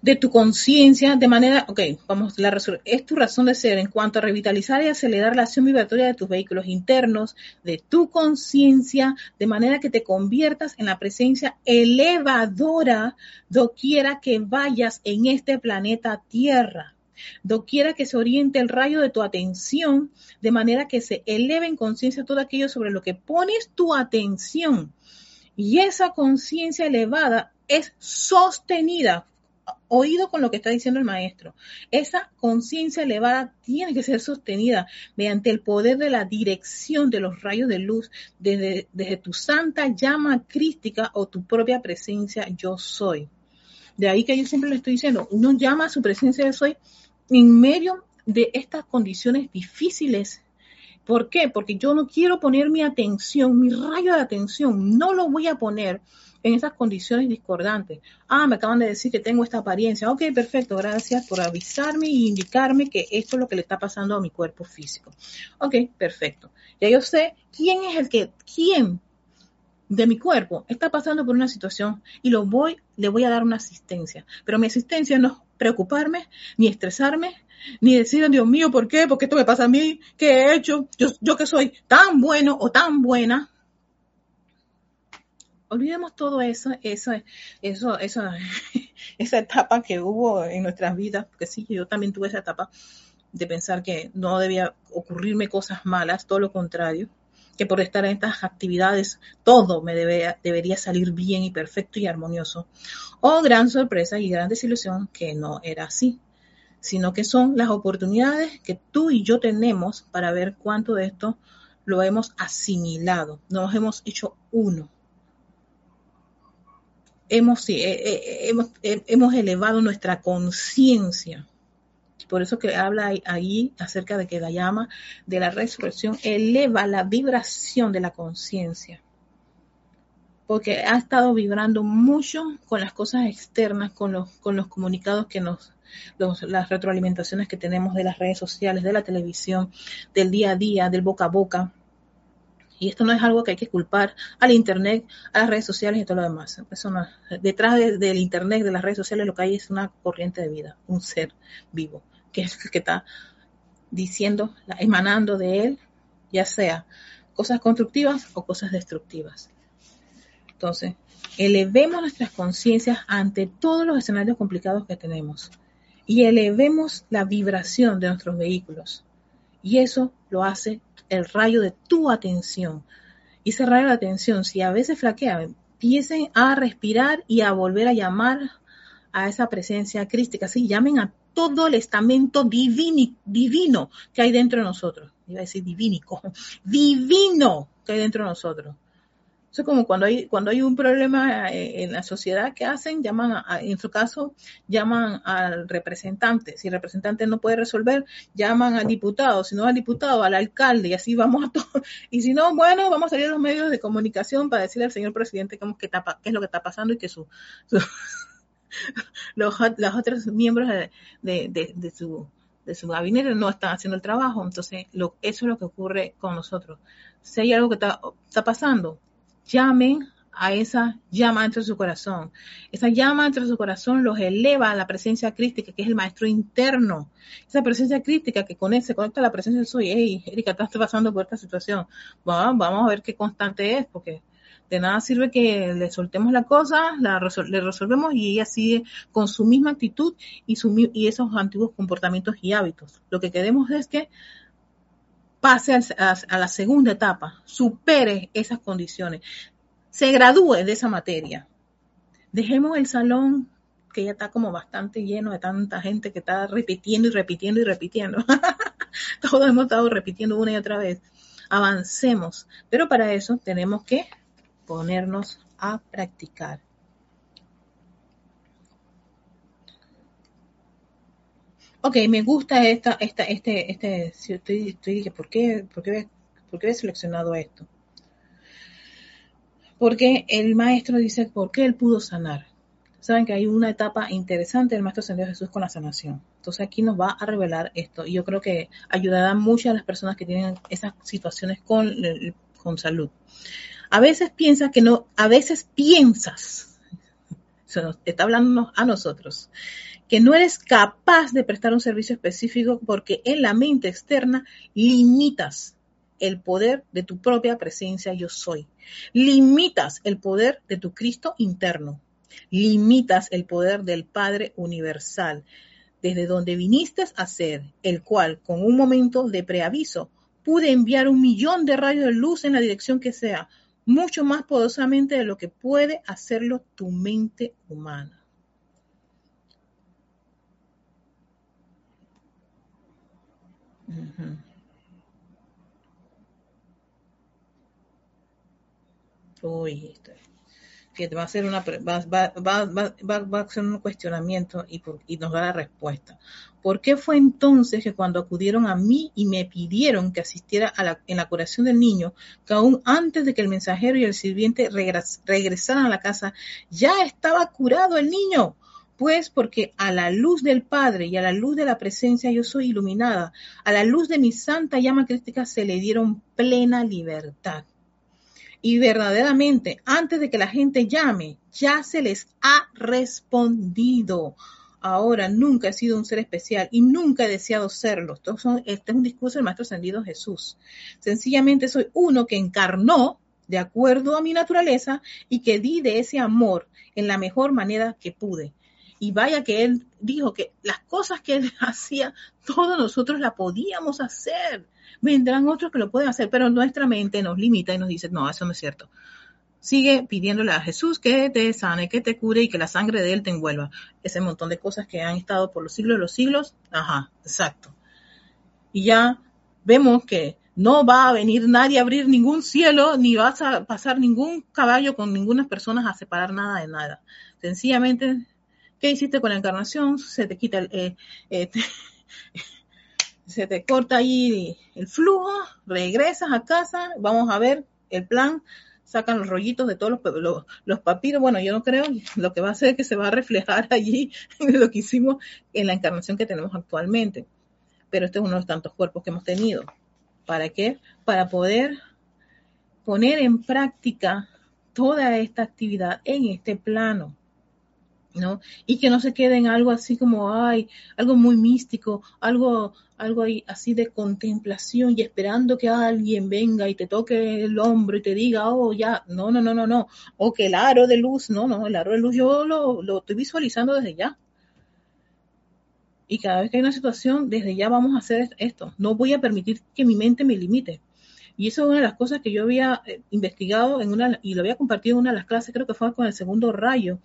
Speaker 1: De tu conciencia de manera, ok, vamos, la es tu razón de ser en cuanto a revitalizar y acelerar la acción vibratoria de tus vehículos internos, de tu conciencia, de manera que te conviertas en la presencia elevadora doquiera que vayas en este planeta Tierra. Doquiera que se oriente el rayo de tu atención, de manera que se eleve en conciencia todo aquello sobre lo que pones tu atención. Y esa conciencia elevada es sostenida oído con lo que está diciendo el maestro. Esa conciencia elevada tiene que ser sostenida mediante el poder de la dirección de los rayos de luz desde, tu santa llama crística o tu propia presencia yo soy. De ahí que yo siempre le estoy diciendo, uno llama a su presencia yo soy en medio de estas condiciones difíciles. ¿Por qué? Porque yo no quiero poner mi atención, mi rayo de atención, no lo voy a poner en esas condiciones discordantes. Ah, me acaban de decir que tengo esta apariencia. Ok, perfecto, gracias por avisarme e indicarme que esto es lo que le está pasando a mi cuerpo físico. Ok, perfecto. Ya yo sé quién es el que, quién de mi cuerpo está pasando por una situación y lo voy, le voy a dar una asistencia. Pero mi asistencia no es preocuparme, ni estresarme, ni decir, Dios mío, ¿por qué? ¿Por qué esto me pasa a mí? ¿Qué he hecho? Yo, yo que soy tan bueno o tan buena olvidemos todo eso, eso, eso, eso, esa etapa que hubo en nuestras vidas, porque sí, yo también tuve esa etapa de pensar que no debía ocurrirme cosas malas, todo lo contrario, que por estar en estas actividades todo me debería salir bien y perfecto y armonioso. Oh, gran sorpresa y gran desilusión que no era así, sino que son las oportunidades que tú y yo tenemos para ver cuánto de esto lo hemos asimilado, nos hemos hecho uno hemos, eh, eh, hemos, eh, hemos elevado nuestra conciencia. Por eso que habla ahí acerca de que la llama de la resurrección eleva la vibración de la conciencia. Porque ha estado vibrando mucho con las cosas externas, con los, con los comunicados que nos, las retroalimentaciones que tenemos de las redes sociales, de la televisión, del día a día, del boca a boca. Y esto no es algo que hay que culpar al Internet, a las redes sociales y todo lo demás. detrás del Internet, de las redes sociales, lo que hay es una corriente de vida, un ser vivo, que es que está diciendo, emanando de él, ya sea cosas constructivas o cosas destructivas. Entonces, elevemos nuestras conciencias ante todos los escenarios complicados que tenemos y elevemos la vibración de nuestros vehículos. Y eso lo hace el rayo de tu atención. Y ese rayo de atención, si a veces flaquea, empiecen a respirar y a volver a llamar a esa presencia crística. Sí, llamen a todo el estamento divino, divino que hay dentro de nosotros. Iba a decir divínico, divino que hay dentro de nosotros. Eso es como cuando hay, cuando hay un problema eh, en la sociedad, ¿qué hacen? Llaman, en su caso, llaman al representante. Si el representante no puede resolver, llaman al diputado. Si no al diputado, al alcalde. Y así vamos a todo. Y si no, bueno, vamos a salir a los medios de comunicación para decirle al señor presidente qué, qué es lo que está pasando y que su, los, otros miembros de, su de su gabinete no están haciendo el trabajo. Entonces, lo, eso es lo que ocurre con nosotros. Si hay algo que está, está pasando, llamen a esa llama entre su corazón. Esa llama entre su corazón los eleva a la presencia crítica, que es el maestro interno. Esa presencia crítica que conecta, se conecta a la presencia de soy. Hey, Erika, estás pasando por esta situación. vamos a ver qué constante es, porque de nada sirve que le soltemos la cosa, le resolvemos y ella sigue con su misma actitud y, y esos antiguos comportamientos y hábitos. Lo que queremos es que pase a, la segunda etapa, supere esas condiciones, se gradúe de esa materia. Dejemos el salón que ya está como bastante lleno de tanta gente que está repitiendo y repitiendo y repitiendo. Todos hemos estado repitiendo una y otra vez. Avancemos, pero para eso tenemos que ponernos a practicar. ok, me gusta esta, esta, este, este, estoy, estoy, ¿por qué, por qué ¿Por qué he seleccionado esto? Porque el maestro dice, ¿por qué él pudo sanar? Saben que hay una etapa interesante del Maestro Ascendido Jesús con la sanación. Entonces aquí nos va a revelar esto. Y yo creo que ayudará mucho a las personas que tienen esas situaciones con, con salud. A veces piensas que no, a veces piensas, se nos está hablando a nosotros, que no eres capaz de prestar un servicio específico porque en la mente externa limitas el poder de tu propia presencia yo soy. Limitas el poder de tu Cristo interno. Limitas el poder del Padre universal, desde donde viniste a ser, el cual, con un momento de preaviso, pude enviar un millón de rayos de luz en la dirección que sea, mucho más poderosamente de lo que puede hacerlo tu mente humana. Uy, que va a ser una va, va, a ser un cuestionamiento y, y nos da la respuesta. ¿Por qué fue entonces que cuando acudieron a mí y me pidieron que asistiera a la, en la curación del niño, que aún antes de que el mensajero y el sirviente regresaran a la casa, ya estaba curado el niño? Pues porque a la luz del Padre y a la luz de la presencia yo soy iluminada, a la luz de mi santa llama crítica se le dieron plena libertad. Y verdaderamente, antes de que la gente llame, ya se les ha respondido. Ahora, nunca he sido un ser especial y nunca he deseado serlo. este es un discurso del Maestro Ascendido Jesús. Sencillamente soy uno que encarnó de acuerdo a mi naturaleza y que di de ese amor en la mejor manera que pude. Y vaya que él dijo que las cosas que él hacía, todos nosotros las podíamos hacer. Vendrán otros que lo pueden hacer, pero nuestra mente nos limita y nos dice, no, eso no es cierto. Sigue pidiéndole a Jesús que te sane, que te cure y que la sangre de Él te envuelva. Ese montón de cosas que han estado por los siglos de los siglos. Ajá, exacto. Y ya vemos que no va a venir nadie a abrir ningún cielo, ni vas a pasar ningún caballo con ninguna persona a separar nada de nada. Sencillamente ¿Qué hiciste con la encarnación? Se te quita el, eh, eh, se te corta ahí el flujo, regresas a casa, vamos a ver el plan, sacan los rollitos de todos los, los, papiros, bueno, yo no creo, lo que va a hacer es que se va a reflejar allí lo que hicimos en la encarnación que tenemos actualmente. Pero este es uno de los tantos cuerpos que hemos tenido. ¿Para qué? Para poder poner en práctica toda esta actividad en este plano. ¿No? Y que no se quede en algo así como, ay, algo muy místico, algo, algo así de contemplación y esperando que alguien venga y te toque el hombro y te diga, oh, ya, no, no, no, no, no, o que el aro de luz, no, no, el aro de luz yo lo, lo estoy visualizando desde ya. Y cada vez que hay una situación, desde ya vamos a hacer esto. No voy a permitir que mi mente me limite. Y eso es una de las cosas que yo había eh, investigado en una, y lo había compartido en una de las clases, creo que fue con el segundo rayo,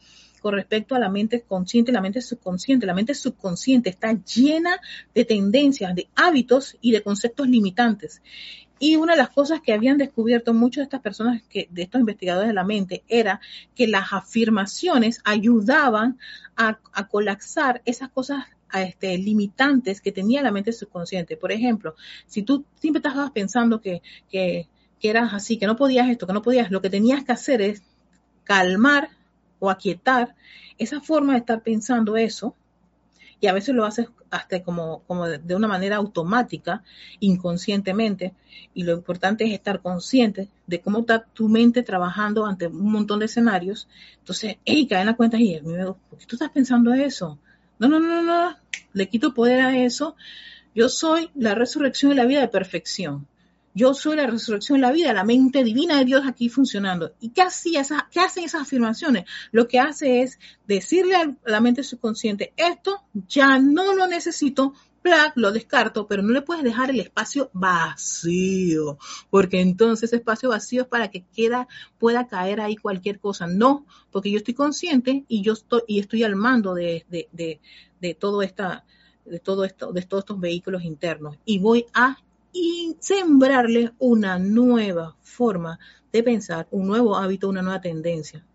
Speaker 1: con respecto a la mente consciente la mente subconsciente. La mente subconsciente está llena de tendencias, de hábitos y de conceptos limitantes. Y una de las cosas que habían descubierto muchas de estas personas, de estos investigadores de la mente, era que las afirmaciones ayudaban a, colapsar esas cosas este, limitantes que tenía la mente subconsciente. Por ejemplo, si tú siempre estabas pensando que, que eras así, que no podías esto, que no podías, lo que tenías que hacer es calmar o aquietar esa forma de estar pensando eso, y a veces lo haces hasta como, como de una manera automática, inconscientemente, y lo importante es estar consciente de cómo está tu mente trabajando ante un montón de escenarios. Entonces, hey, cae en la cuenta y ¿por qué tú estás pensando eso? No, no, no, no, le quito poder a eso. Yo soy la resurrección y la vida de perfección. Yo soy la resurrección de la vida, la mente divina de Dios aquí funcionando. ¿Y qué, hacía qué hacen esas afirmaciones? Lo que hace es decirle a la mente subconsciente, esto ya no lo necesito, lo descarto, pero no le puedes dejar el espacio vacío, porque entonces ese espacio vacío es para que queda, pueda caer ahí cualquier cosa. No, porque yo estoy consciente y yo estoy, y estoy al mando de, de, de, de todo esta, de todo esto, de todos estos vehículos internos. Y voy a y sembrarle una nueva forma de pensar, un nuevo hábito, una nueva tendencia.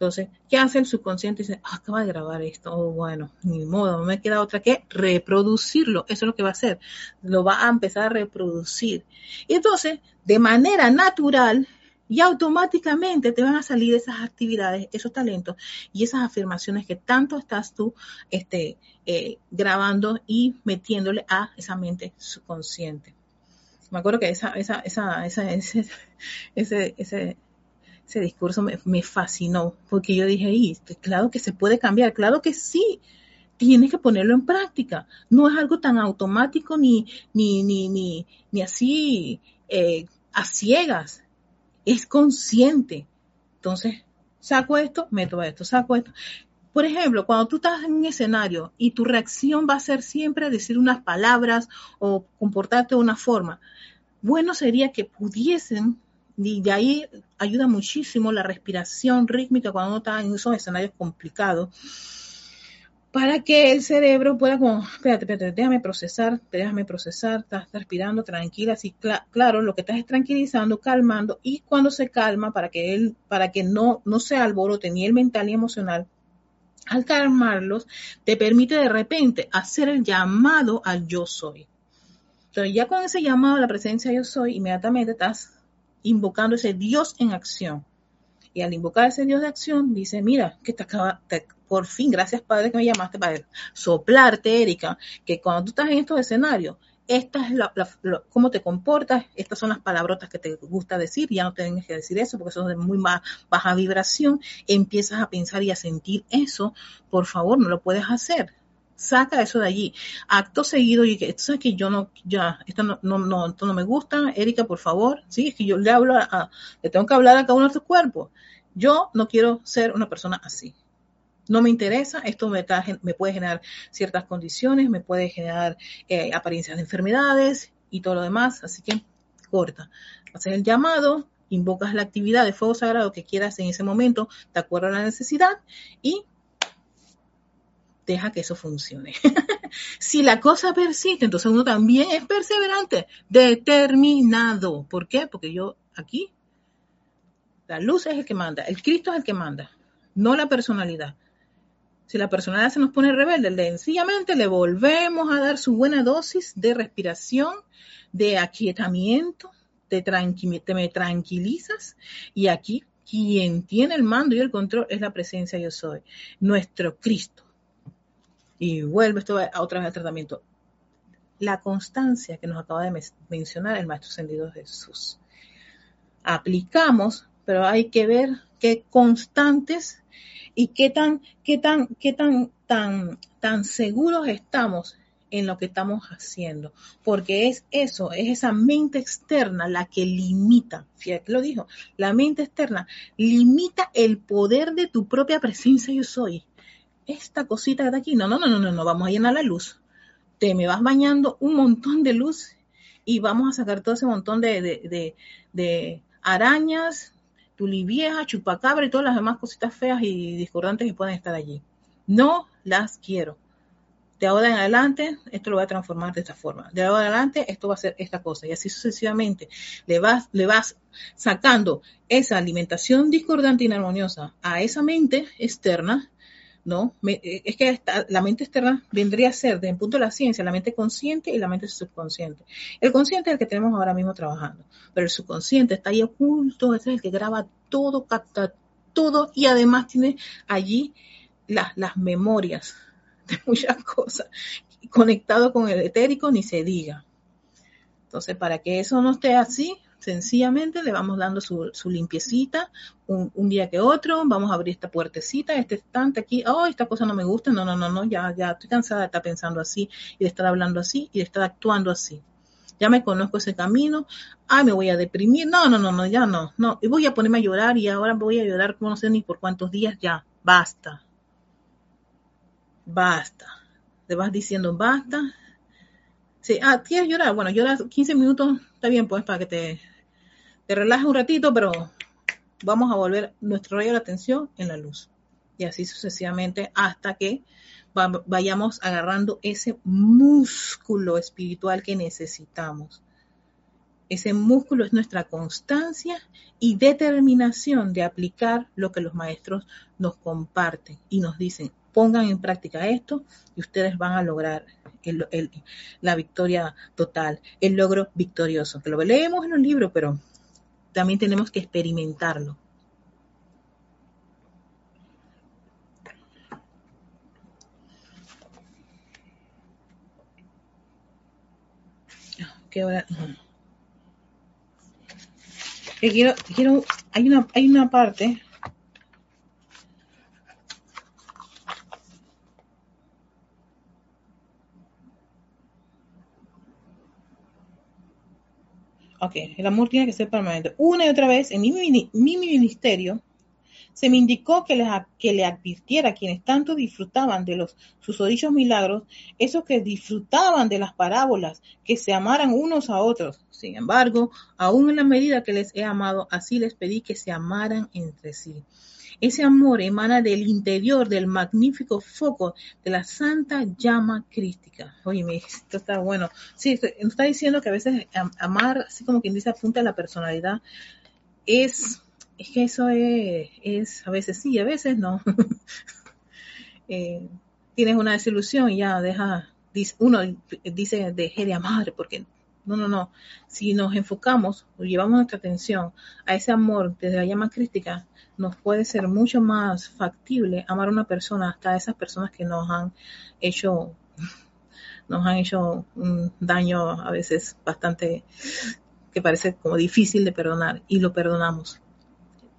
Speaker 1: Entonces, ¿qué hace el subconsciente? Dice, ah, acaba de grabar esto, oh, bueno, ni modo, no me queda otra que reproducirlo. Eso es lo que va a hacer. Lo va a empezar a reproducir. Y entonces, de manera natural y automáticamente te van a salir esas actividades, esos talentos y esas afirmaciones que tanto estás tú este, eh, grabando y metiéndole a esa mente subconsciente. Me acuerdo que esa, esa, esa, esa ese, ese, ese ese discurso me, fascinó, porque yo dije, claro que se puede cambiar, claro que sí, tienes que ponerlo en práctica. No es algo tan automático ni, ni, ni, ni, ni así eh, a ciegas, es consciente. Entonces, saco esto, meto esto, saco esto. Por ejemplo, cuando tú estás en un escenario y tu reacción va a ser siempre decir unas palabras o comportarte de una forma, bueno sería que pudiesen y de ahí ayuda muchísimo la respiración rítmica cuando uno está en esos escenarios complicados para que el cerebro pueda como, espérate, espérate, déjame procesar, déjame procesar, estás respirando tranquila, así claro, lo que estás es tranquilizando, calmando, y cuando se calma, para que él, para que no, no se alborote ni el mental ni emocional, al calmarlos, te permite de repente hacer el llamado al yo soy. Entonces ya con ese llamado a la presencia yo soy, inmediatamente estás invocando ese Dios en acción. Y al invocar ese Dios de acción, dice, mira, que te acaba, por fin, gracias Padre que me llamaste para soplarte, Erika, que cuando tú estás en estos escenarios, esta es la, cómo te comportas, estas son las palabrotas que te gusta decir, ya no tienes que decir eso porque son de muy baja vibración, empiezas a pensar y a sentir eso, por favor, no lo puedes hacer saca eso de allí. Acto seguido, y que esto es que yo no, ya, esto no, no, esto no me gusta, Erika, por favor, sí, es que yo le hablo le tengo que hablar a cada uno de tus cuerpos. Yo no quiero ser una persona así. No me interesa, esto me, me puede generar ciertas condiciones, me puede generar eh, apariencias de enfermedades y todo lo demás, así que corta. Haces el llamado, invocas la actividad de fuego sagrado que quieras en ese momento, de acuerdo a la necesidad, y deja que eso funcione. si la cosa persiste, entonces uno también es perseverante, determinado. ¿Por qué? Porque yo aquí, la luz es el que manda, el Cristo es el que manda, no la personalidad. Si la personalidad se nos pone rebelde, sencillamente le volvemos a dar su buena dosis de respiración, de aquietamiento, te tranquilizas y aquí quien tiene el mando y el control es la presencia yo soy, nuestro Cristo y vuelve esto a otra vez al tratamiento. La constancia que nos acaba de mencionar el Maestro Ascendido Jesús. Aplicamos, pero hay que ver qué constantes y qué tan, qué tan, qué tan, tan, tan seguros estamos en lo que estamos haciendo, porque es eso, es esa mente externa la que limita, fíjate lo dijo, la mente externa limita el poder de tu propia presencia yo soy esta cosita de aquí, no, no, no, no, no, vamos a llenar la luz. Te me vas bañando un montón de luz y vamos a sacar todo ese montón de, de, de, arañas, tuliviejas, chupacabra y todas las demás cositas feas y discordantes que pueden estar allí. No las quiero. De ahora en adelante, esto lo voy a transformar de esta forma. De ahora en adelante, esto va a ser esta cosa. Y así sucesivamente. Le vas, le vas sacando esa alimentación discordante y inarmoniosa a esa mente externa ¿no? Eh, es que la mente externa vendría a ser, desde el punto de la ciencia, la mente consciente y la mente subconsciente. El consciente es el que tenemos ahora mismo trabajando, pero el subconsciente está ahí oculto, es el que graba todo, capta todo y además tiene allí las, las memorias de muchas cosas, conectado con el etérico, ni se diga. Entonces, para que eso no esté así, Sencillamente le vamos dando su, limpiecita un, día que otro, vamos a abrir esta puertecita, este estante aquí, oh, esta cosa no me gusta, no, no, no, no, ya, ya estoy cansada de estar pensando así y de estar hablando así y de estar actuando así. Ya me conozco ese camino, ay, me voy a deprimir, no, no, no, no, ya no, no, y voy a ponerme a llorar y ahora voy a llorar, no sé ni por cuántos días, ya, basta, basta. Le vas diciendo basta, Sí, ah, ¿quieres llorar? Bueno, lloras 15 minutos, está bien, pues, para que te, te relajes un ratito, pero vamos a volver nuestro rayo de atención en la luz. Y así sucesivamente hasta que vayamos agarrando ese músculo espiritual que necesitamos. Ese músculo es nuestra constancia y determinación de aplicar lo que los maestros nos comparten y nos dicen, pongan en práctica esto y ustedes van a lograr la victoria total, el logro victorioso, que lo leemos en un libro, pero también tenemos que experimentarlo. ¿Qué hora? quiero, quiero, hay una, hay una parte Ok, el amor tiene que ser permanente. Una y otra vez en mi, mi ministerio se me indicó que, que le advirtiera a quienes tanto disfrutaban de los susodichos milagros, esos que disfrutaban de las parábolas, que se amaran unos a otros. Sin embargo, aún en la medida que les he amado, así les pedí que se amaran entre sí. Ese amor emana del interior del magnífico foco de la santa llama crística. Oye, esto está bueno. Sí, nos está diciendo que a veces amar, así como quien dice, apunta a la personalidad, es, es que eso es, a veces sí, a veces no. Eh, tienes una desilusión y ya deja, uno dice, dejé de amar porque no, no, no. Si nos enfocamos o llevamos nuestra atención a ese amor desde la llama crística, nos puede ser mucho más factible amar a una persona, hasta esas personas que nos han hecho, nos han hecho un daño a veces bastante que parece como difícil de perdonar y lo perdonamos.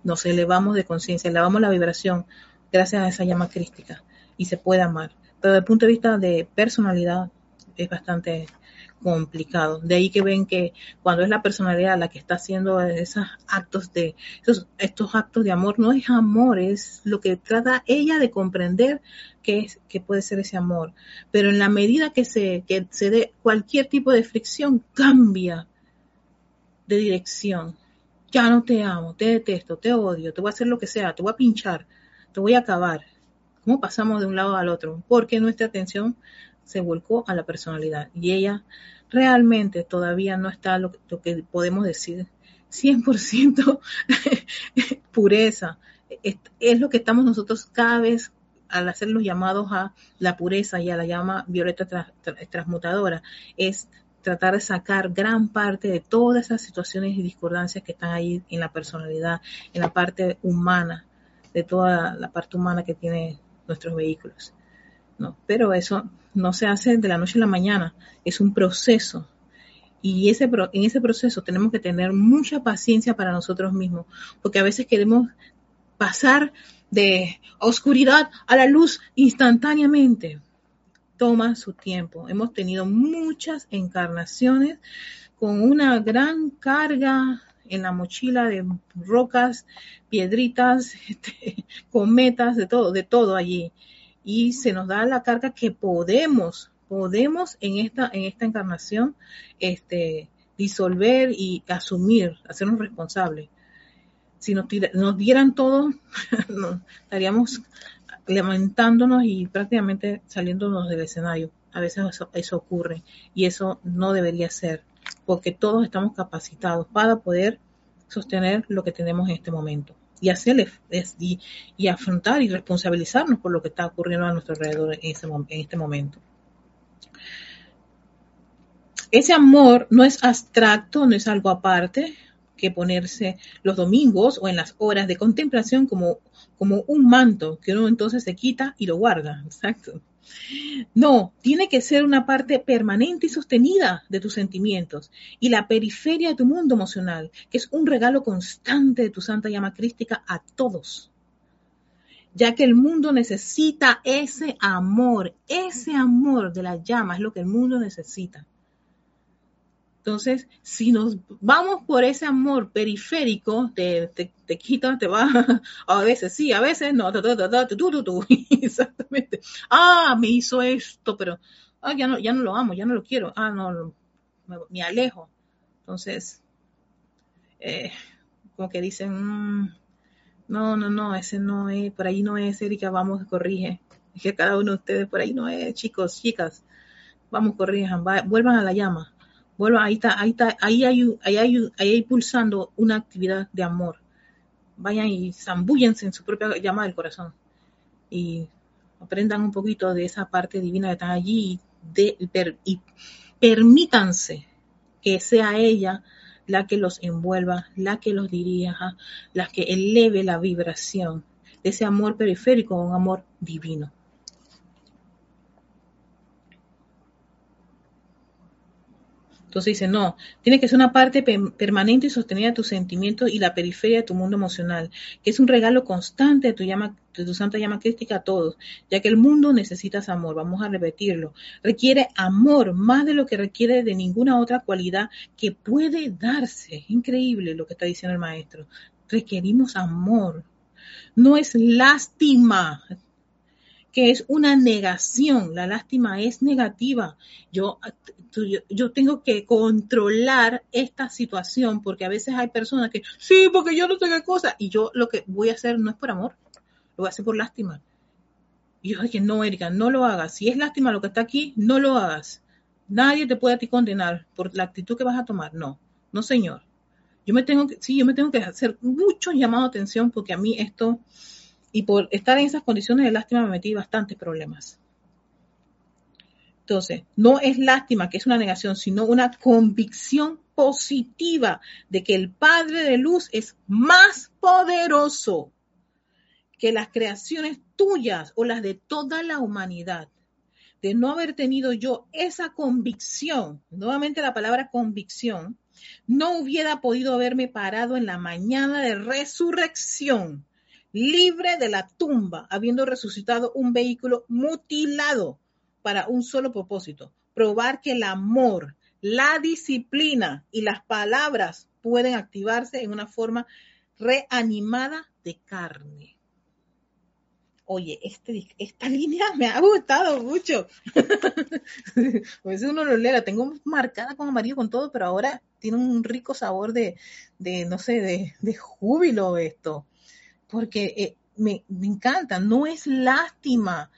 Speaker 1: Nos elevamos de conciencia, elevamos la vibración gracias a esa llama crística y se puede amar. Pero desde el punto de vista de personalidad es bastante complicado. De ahí que ven que cuando es la personalidad la que está haciendo esos actos de, estos actos de amor, no es amor, es lo que trata ella de comprender que, es, que puede ser ese amor. Pero en la medida que se, que se dé cualquier tipo de fricción, cambia de dirección. Ya no te amo, te detesto, te odio, te voy a hacer lo que sea, te voy a pinchar, te voy a acabar. ¿Cómo pasamos de un lado al otro? Porque nuestra atención se volcó a la personalidad y ella realmente todavía no está lo, que podemos decir 100% pureza. Es, lo que estamos nosotros cada vez al hacer los llamados a la pureza y a la llama violeta transmutadora, es tratar de sacar gran parte de todas esas situaciones y discordancias que están ahí en la personalidad, en la parte humana, de toda la parte humana que tiene nuestros vehículos. ¿no? Pero eso no se hace de la noche a la mañana, es un proceso. Y ese, en ese proceso tenemos que tener mucha paciencia para nosotros mismos, porque a veces queremos pasar de oscuridad a la luz instantáneamente. Toma su tiempo. Hemos tenido muchas encarnaciones con una gran carga en la mochila de rocas, piedritas, este, cometas, de todo, de todo allí y se nos da la carga que podemos, podemos en esta, en esta encarnación este, disolver y asumir, hacernos responsables. Si nos, nos dieran todo, estaríamos lamentándonos y prácticamente saliéndonos del escenario. A veces eso ocurre y eso no debería ser, porque todos estamos capacitados para poder sostener lo que tenemos en este momento y y, y, afrontar y responsabilizarnos por lo que está ocurriendo a nuestro alrededor en, en este momento. Ese amor no es abstracto, no es algo aparte que ponerse los domingos o en las horas de contemplación como, como un manto que uno entonces se quita y lo guarda. Exacto. No, tiene que ser una parte permanente y sostenida de tus sentimientos y la periferia de tu mundo emocional, que es un regalo constante de tu santa llama crística a todos. Ya que el mundo necesita ese amor, ese amor de la llama es lo que el mundo necesita. Entonces, si nos vamos por ese amor periférico, te, te, te quita, te va, a veces sí, a veces no, exactamente. Ah, me hizo esto, pero ah, ya no, ya no lo amo, ya no lo quiero, ah, no, me, alejo. Entonces, eh, como que dicen, mm, no, no, no, ese no es, por ahí no es, Erika, vamos, corrige. Es que cada uno de ustedes por ahí no es, chicos, chicas, vamos, corrijan, vuelvan a la llama ahí está, ahí está, ahí hay, ahí hay, ahí hay pulsando una actividad de amor. Vayan y zambúyense en su propia llama del corazón y aprendan un poquito de esa parte divina que está allí de, y permítanse que sea ella la que los envuelva, la que los dirija, la que eleve la vibración de ese amor periférico a un amor divino. Entonces dice, no, tiene que ser una parte permanente y sostenida de tus sentimientos y la periferia de tu mundo emocional, que es un regalo constante de tu, llama, de tu santa llama crística a todos, ya que el mundo necesita amor, vamos a repetirlo, requiere amor más de lo que requiere de ninguna otra cualidad que puede darse. Increíble lo que está diciendo el maestro. Requerimos amor. No es lástima, que es una negación. La lástima es negativa. Yo, yo, tengo que controlar esta situación porque a veces hay personas que, sí, porque yo no tengo qué cosa. Y yo lo que voy a hacer no es por amor, lo voy a hacer por lástima. Y yo dije, no, Erika, no lo hagas. Si es lástima lo que está aquí, no lo hagas. Nadie te puede a ti condenar por la actitud que vas a tomar. No, no, señor. Yo me tengo que, sí, yo me tengo que hacer mucho llamado a atención porque a mí esto, y por estar en esas condiciones de lástima me metí bastantes problemas. Entonces, no es lástima, que es una negación, sino una convicción positiva de que el Padre de Luz es más poderoso que las creaciones tuyas o las de toda la humanidad. De no haber tenido yo esa convicción, nuevamente la palabra convicción, no hubiera podido haberme parado en la mañana de resurrección libre de la tumba, habiendo resucitado un vehículo mutilado para un solo propósito, probar que el amor, la disciplina y las palabras pueden activarse en una forma reanimada de carne. Oye, este, esta línea me ha gustado mucho. a veces uno lo lee, la tengo marcada con amarillo con todo, pero ahora tiene un rico sabor de, no sé, de júbilo esto porque eh, me, encanta, no es lástima,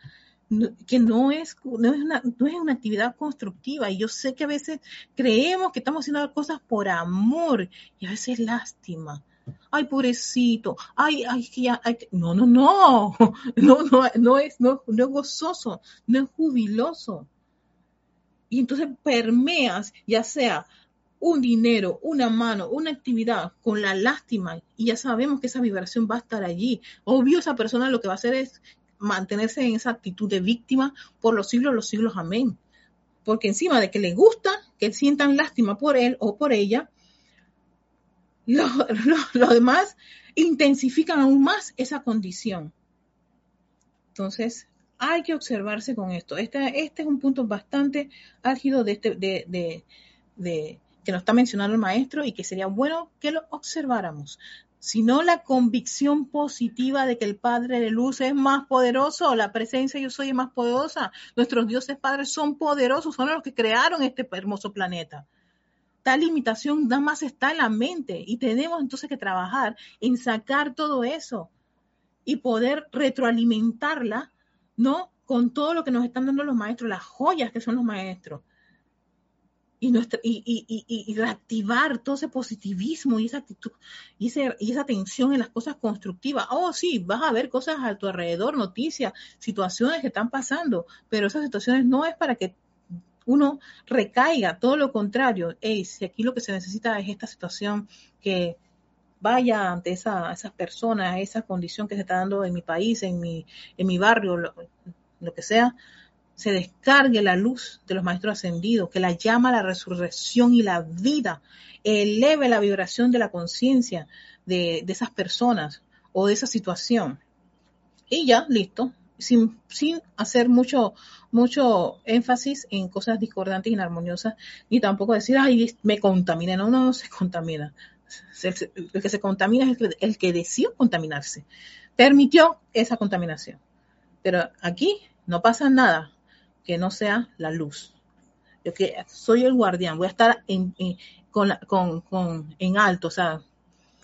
Speaker 1: que no es, no, es una, no es una actividad constructiva. Y yo sé que a veces creemos que estamos haciendo cosas por amor y a veces lástima. Ay, pobrecito, ay, ay, que ya, no, no, no, no, no, no es, no, no es gozoso, no es jubiloso. Y entonces permeas, ya sea un dinero, una mano, una actividad con la lástima y ya sabemos que esa vibración va a estar allí. Obvio, esa persona lo que va a hacer es mantenerse en esa actitud de víctima por los siglos, los siglos, amén. Porque encima de que le gusta que sientan lástima por él o por ella, los demás intensifican aún más esa condición. Entonces, hay que observarse con esto. Este, este es un punto bastante álgido de, este, de que nos está mencionando el maestro y que sería bueno que lo observáramos, sino la convicción positiva de que el Padre de Luz es más poderoso, la presencia yo soy más poderosa, nuestros dioses padres son poderosos, son los que crearon este hermoso planeta. Tal limitación nada más está en la mente y tenemos entonces que trabajar en sacar todo eso y poder retroalimentarla, ¿no? Con todo lo que nos están dando los maestros, las joyas que son los maestros y, nuestra, y, reactivar todo ese positivismo y esa actitud y, y esa atención en las cosas constructivas. Oh, sí, vas a ver cosas a tu alrededor, noticias, situaciones que están pasando, pero esas situaciones no es para que uno recaiga, todo lo contrario. Hey, si aquí lo que se necesita es esta situación que vaya ante esa, esas personas, esa condición que se está dando en mi país, en mi, en mi barrio, lo que sea, se descargue la luz de los maestros ascendidos, que la llama la resurrección y la vida, eleve la vibración de la conciencia de, esas personas o de esa situación. Y ya, listo, sin, sin hacer mucho, mucho énfasis en cosas discordantes y inarmoniosas, ni tampoco decir, ay, me contamina. No, no, no se contamina. El, que se contamina es el que, el que decidió contaminarse. Permitió esa contaminación. Pero aquí no pasa nada que no sea la luz. Yo que soy el guardián, voy a estar en, con, con, en alto, o sea,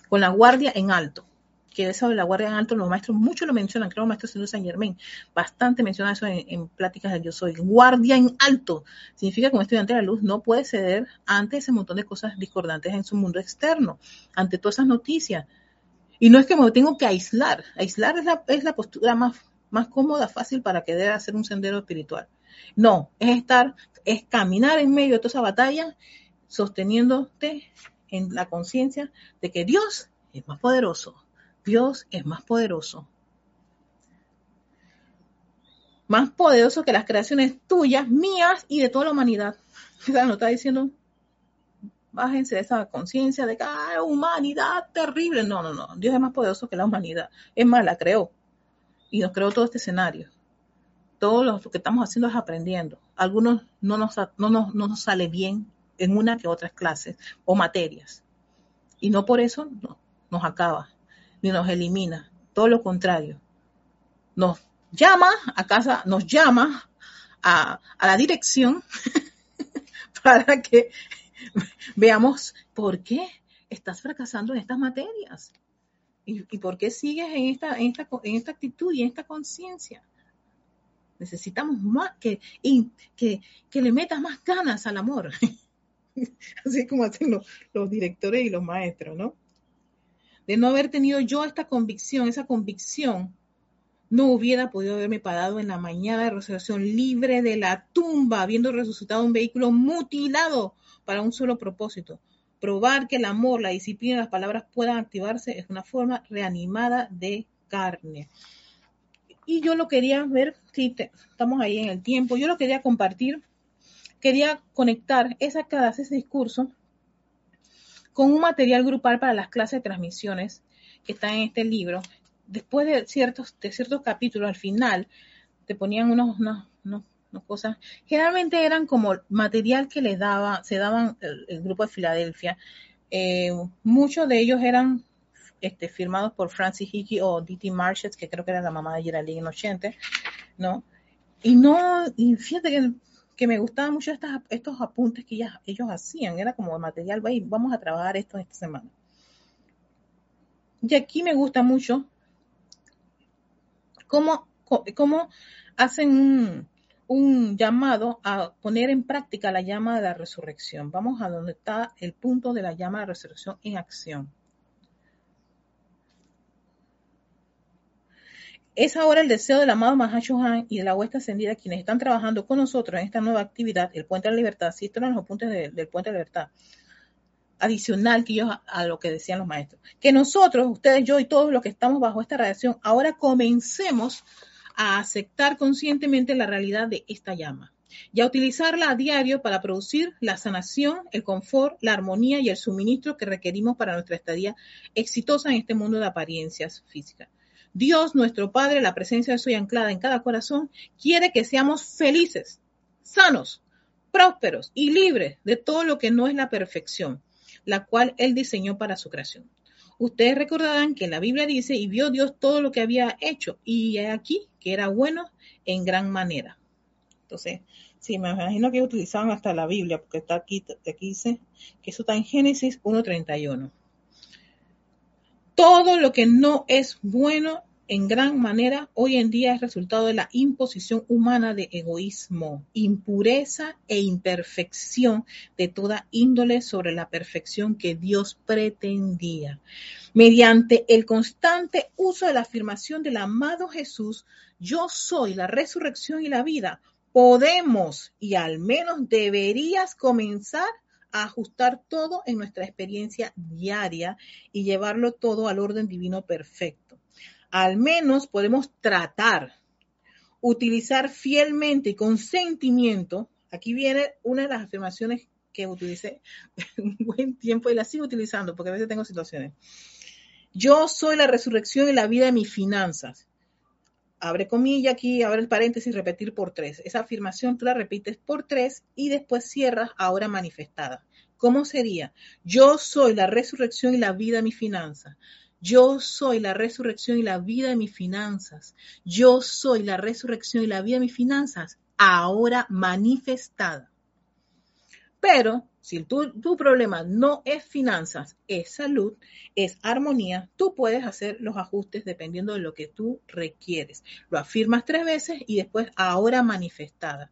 Speaker 1: con la guardia en alto. que eso de la guardia en alto, los maestros mucho lo mencionan, creo que maestro San Germain, bastante menciona eso en, pláticas de yo soy. Guardia en alto significa que un estudiante de la luz no puede ceder ante ese montón de cosas discordantes en su mundo externo, ante todas esas noticias. Y no es que me tengo que aislar, aislar es la, es la postura más, más cómoda, fácil para querer hacer un sendero espiritual. No, es estar, es caminar en medio de toda esa batalla, sosteniéndote en la conciencia de que Dios es más poderoso Dios es más poderoso. Más poderoso que las creaciones tuyas, mías y de toda la humanidad. no está diciendo, bájense de esa conciencia de que hay humanidad terrible. No, no, no. Dios es más poderoso que la humanidad. Es más, la creó. Y nos creó todo este escenario. Todo lo que estamos haciendo es aprendiendo. Algunos no nos, no nos, no nos sale bien en una que otras clases o materias. Y no por eso no, nos acaba ni nos elimina, todo lo contrario. Nos llama a casa, nos llama a, la dirección para que veamos por qué estás fracasando en estas materias y, por qué sigues en esta, en esta, en esta actitud y en esta conciencia. Necesitamos más que, que, que le metas más ganas al amor. Así como hacen los, directores y los maestros, ¿no? de no haber tenido yo esta convicción, esa convicción, no hubiera podido haberme parado en la mañana de resurrección libre de la tumba, habiendo resucitado un vehículo mutilado para un solo propósito. Probar que el amor, la disciplina las palabras puedan activarse es una forma reanimada de carne. Y yo lo quería ver, si estamos ahí en el tiempo, yo lo quería compartir, quería conectar esa clase, ese discurso, con un material grupal para las clases de transmisiones que está en este libro. Después de ciertos, de ciertos capítulos, al final, te ponían unos, unos, cosas. Generalmente eran como material que les daba, se daban el, grupo de Filadelfia. Eh, muchos de ellos eran este, firmados por Francis Hickey o D.T. Marshes, que creo que era la mamá de Geraldine en 80, ¿no? Y no, y fíjate que me gustaban mucho estos apuntes que ellos hacían. Era como material, vamos a trabajar esto esta semana. Y aquí me gusta mucho cómo, cómo hacen un, un, llamado a poner en práctica la llama de la resurrección. Vamos a donde está el punto de la llama de la resurrección en acción. Es ahora el deseo del amado Mahashohan y de la huesta ascendida quienes están trabajando con nosotros en esta nueva actividad, el Puente de la Libertad. Estos eran los puntos del Puente de la Libertad. Adicional que ellos a, lo que decían los maestros. Que nosotros, ustedes, yo y todos los que estamos bajo esta radiación, ahora comencemos a aceptar conscientemente la realidad de esta llama y a utilizarla a diario para producir la sanación, el confort, la armonía y el suministro que requerimos para nuestra estadía exitosa en este mundo de apariencias físicas. Dios, nuestro Padre, la presencia de Soy anclada en cada corazón, quiere que seamos felices, sanos, prósperos y libres de todo lo que no es la perfección, la cual Él diseñó para su creación. Ustedes recordarán que la Biblia dice, y vio Dios todo lo que había hecho, y aquí que era bueno en gran manera. Entonces, sí, me imagino que utilizaban hasta la Biblia, porque está aquí, aquí dice que eso está en Génesis 1.31 todo lo que no es bueno en gran manera hoy en día es resultado de la imposición humana de egoísmo, impureza e imperfección de toda índole sobre la perfección que Dios pretendía. Mediante el constante uso de la afirmación del amado Jesús, yo soy la resurrección y la vida, podemos y al menos deberías comenzar ajustar todo en nuestra experiencia diaria y llevarlo todo al orden divino perfecto. Al menos podemos tratar, utilizar fielmente y con sentimiento. Aquí viene una de las afirmaciones que utilicé un buen tiempo y la sigo utilizando porque a veces tengo situaciones. Yo soy la resurrección y la vida de mis finanzas abre comilla aquí, abre el paréntesis, repetir por tres. Esa afirmación tú la repites por tres y después cierras ahora manifestada. ¿Cómo sería? Yo soy la resurrección y la vida de mis finanzas. Yo soy la resurrección y la vida de mis finanzas. Yo soy la resurrección y la vida de mis finanzas ahora manifestada. Pero si tu, tu, problema no es finanzas, es salud, es armonía, tú puedes hacer los ajustes dependiendo de lo que tú requieres. Lo afirmas tres veces y después ahora manifestada.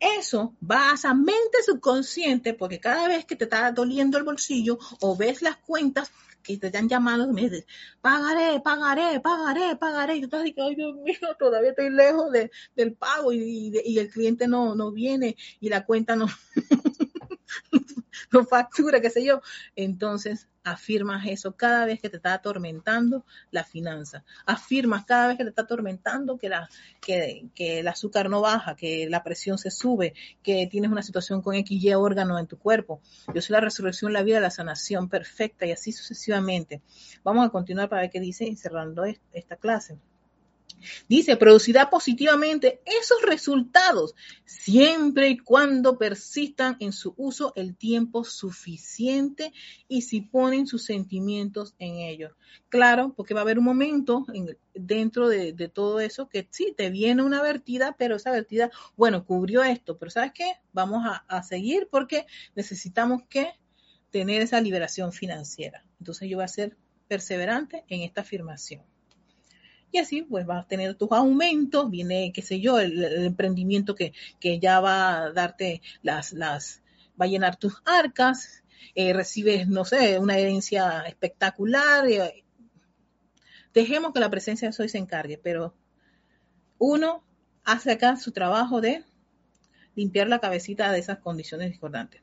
Speaker 1: Eso va a esa mente subconsciente porque cada vez que te está doliendo el bolsillo o ves las cuentas que te han llamado me dices, pagaré, pagaré, pagaré, pagaré. Y tú estás diciendo, ay Dios mío, todavía estoy lejos de, del pago y, y, el cliente no, no viene y la cuenta no, no factura, qué sé yo. Entonces, afirmas eso cada vez que te está atormentando la finanza. Afirmas cada vez que te está atormentando que, la, que, el azúcar no baja, que la presión se sube, que tienes una situación con XY órgano en tu cuerpo. Yo soy la resurrección, la vida, la sanación perfecta y así sucesivamente. Vamos a continuar para ver qué dice cerrando esta clase. Dice, producirá positivamente esos resultados siempre y cuando persistan en su uso el tiempo suficiente y si ponen sus sentimientos en ello. Claro, porque va a haber un momento dentro de, todo eso que sí, te viene una vertida, pero esa vertida, bueno, cubrió esto, pero ¿sabes qué? Vamos a, a seguir porque necesitamos que tener esa liberación financiera. Entonces yo voy a ser perseverante en esta afirmación. Y así pues vas a tener tus aumentos, viene, qué sé yo, el, emprendimiento que, que, ya va a darte las, las, va a llenar tus arcas, eh, recibes, no sé, una herencia espectacular. Eh, dejemos que la presencia de Soy se encargue, pero uno hace acá su trabajo de limpiar la cabecita de esas condiciones discordantes.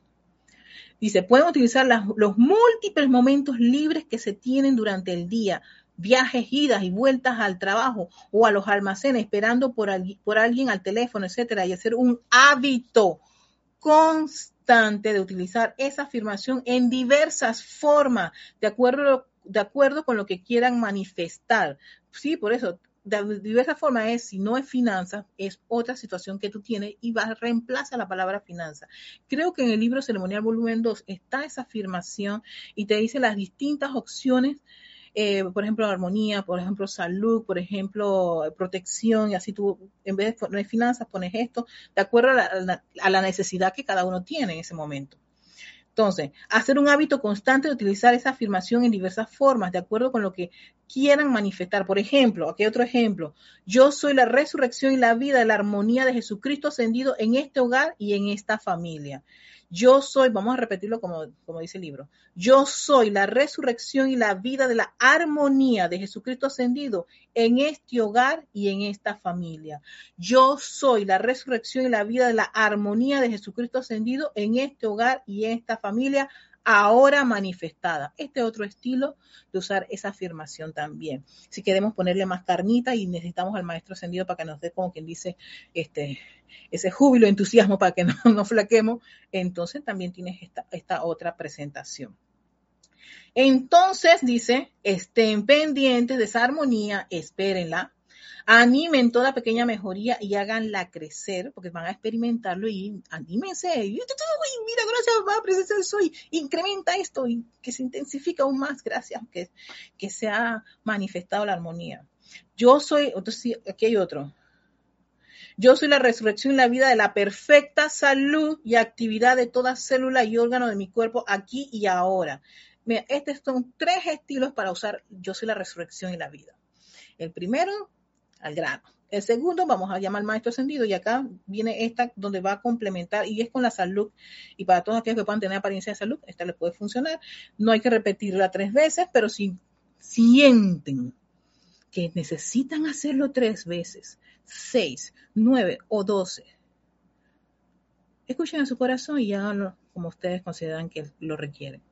Speaker 1: Dice, pueden utilizar los múltiples momentos libres que se tienen durante el día viajes, idas y vueltas al trabajo o a los almacenes esperando por, por alguien al teléfono, etcétera, y hacer un hábito constante de utilizar esa afirmación en diversas formas, de acuerdo, de acuerdo con lo que quieran manifestar. Sí, por eso, de diversas formas es, si no es finanzas, es otra situación que tú tienes y vas a reemplazar la palabra finanza. Creo que en el libro Ceremonial Volumen 2 está esa afirmación y te dice las distintas opciones eh, por ejemplo, armonía, por ejemplo, salud, por ejemplo, protección, y así tú, en vez de poner finanzas, pones esto, de acuerdo a la, necesidad que cada uno tiene en ese momento. Entonces, hacer un hábito constante de utilizar esa afirmación en diversas formas, de acuerdo con lo que quieran manifestar. Por ejemplo, aquí otro ejemplo. Yo soy la resurrección y la vida, la armonía de Jesucristo ascendido en este hogar y en esta familia. Yo soy, vamos a repetirlo como, como dice el libro, yo soy la resurrección y la vida de la armonía de Jesucristo ascendido en este hogar y en esta familia. Yo soy la resurrección y la vida de la armonía de Jesucristo ascendido en este hogar y en esta familia ahora manifestada. Este otro estilo de usar esa afirmación también. Si queremos ponerle más carnita y necesitamos al maestro ascendido para que nos dé, como quien dice, este, ese júbilo, entusiasmo para que no nos flaquemos, entonces también tienes esta, esta otra presentación. Entonces dice, estén pendientes de esa armonía, espérenla, Animen toda pequeña mejoría y háganla crecer, porque van a experimentarlo y anímense. mira, gracias, a presencia soy. Incrementa esto y que se intensifica aún más, gracias, que, se ha manifestado la armonía. Yo soy, entonces aquí hay otro. Yo soy la resurrección y la vida de la perfecta salud y actividad de toda célula y órgano de mi cuerpo aquí y ahora. Estos son tres estilos para usar yo soy la resurrección y la vida. El primero, al grano. El segundo, vamos a llamar maestro ascendido y acá viene esta donde va a complementar y es con la salud. Y para todos aquellos que puedan tener apariencia de salud, esta les puede funcionar. No hay que repetirla tres veces, pero si sienten que necesitan hacerlo tres veces, seis, nueve o doce, escuchen a su corazón y háganlo como ustedes consideran que lo requieren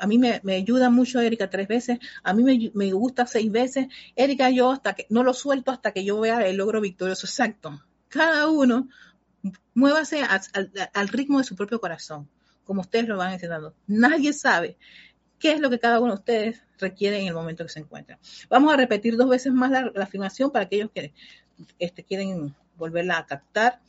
Speaker 1: a mí me, ayuda mucho Erika tres veces, a mí me, gusta seis veces, Erika yo hasta que no lo suelto hasta que yo vea el logro victorioso exacto. Cada uno muévase al ritmo de su propio corazón, como ustedes lo van enseñando. Nadie sabe qué es lo que cada uno de ustedes requiere en el momento que se encuentra. Vamos a repetir dos veces más la, afirmación para aquellos que este, quieren volverla a captar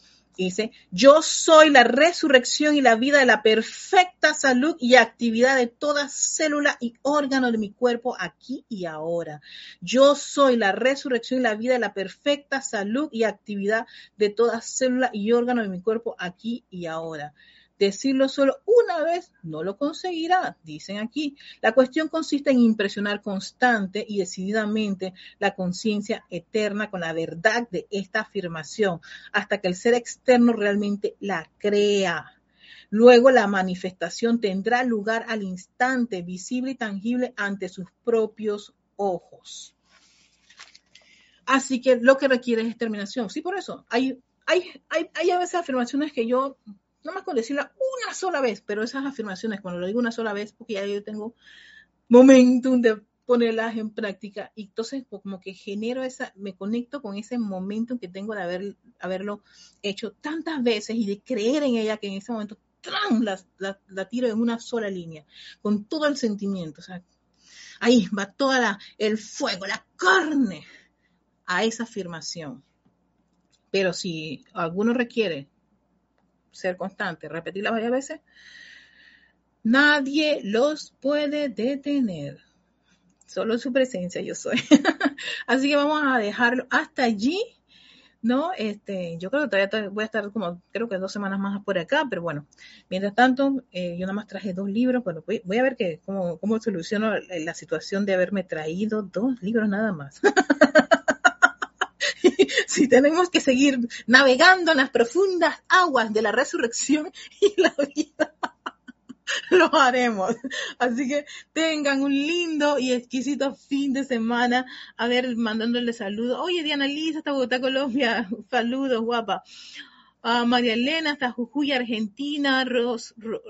Speaker 1: dice, yo soy la resurrección y la vida de la perfecta salud y actividad de toda célula y órgano de mi cuerpo aquí y ahora. Yo soy la resurrección y la vida de la perfecta salud y actividad de toda célula y órgano de mi cuerpo aquí y ahora. Decirlo solo una vez no lo conseguirá, dicen aquí. La cuestión consiste en impresionar constante y decididamente la conciencia eterna con la verdad de esta afirmación, hasta que el ser externo realmente la crea. Luego la manifestación tendrá lugar al instante, visible y tangible ante sus propios ojos. Así que lo que requiere es determinación. Sí, por eso. Hay, hay, hay, hay a veces afirmaciones que yo no más con decirla una sola vez, pero esas afirmaciones, cuando lo digo una sola vez, porque ya yo tengo momentum de ponerlas en práctica, y entonces pues, como que genero esa, me conecto con ese momento que tengo de haber, haberlo hecho tantas veces y de creer en ella que en ese momento La, la, tiro en una sola línea, con todo el sentimiento, o sea, ahí va toda el fuego, la carne a esa afirmación. Pero si alguno requiere ser constante, repetirla varias veces, nadie los puede detener. Solo su presencia yo soy. Así que vamos a dejarlo hasta allí. ¿no? Este, yo creo que todavía voy a estar como, creo que dos semanas más por acá, pero bueno, mientras tanto, eh, yo nada más traje dos libros, bueno, voy, voy a ver que, cómo, cómo soluciono la situación de haberme traído dos libros nada más. si tenemos que seguir navegando en las profundas aguas de la resurrección y la vida, lo haremos. Así que tengan un lindo y exquisito fin de semana. A ver, mandándole saludos. Oye, Diana Lisa, hasta Bogotá, Colombia. Saludos, guapa. María Elena, hasta Jujuy, Argentina.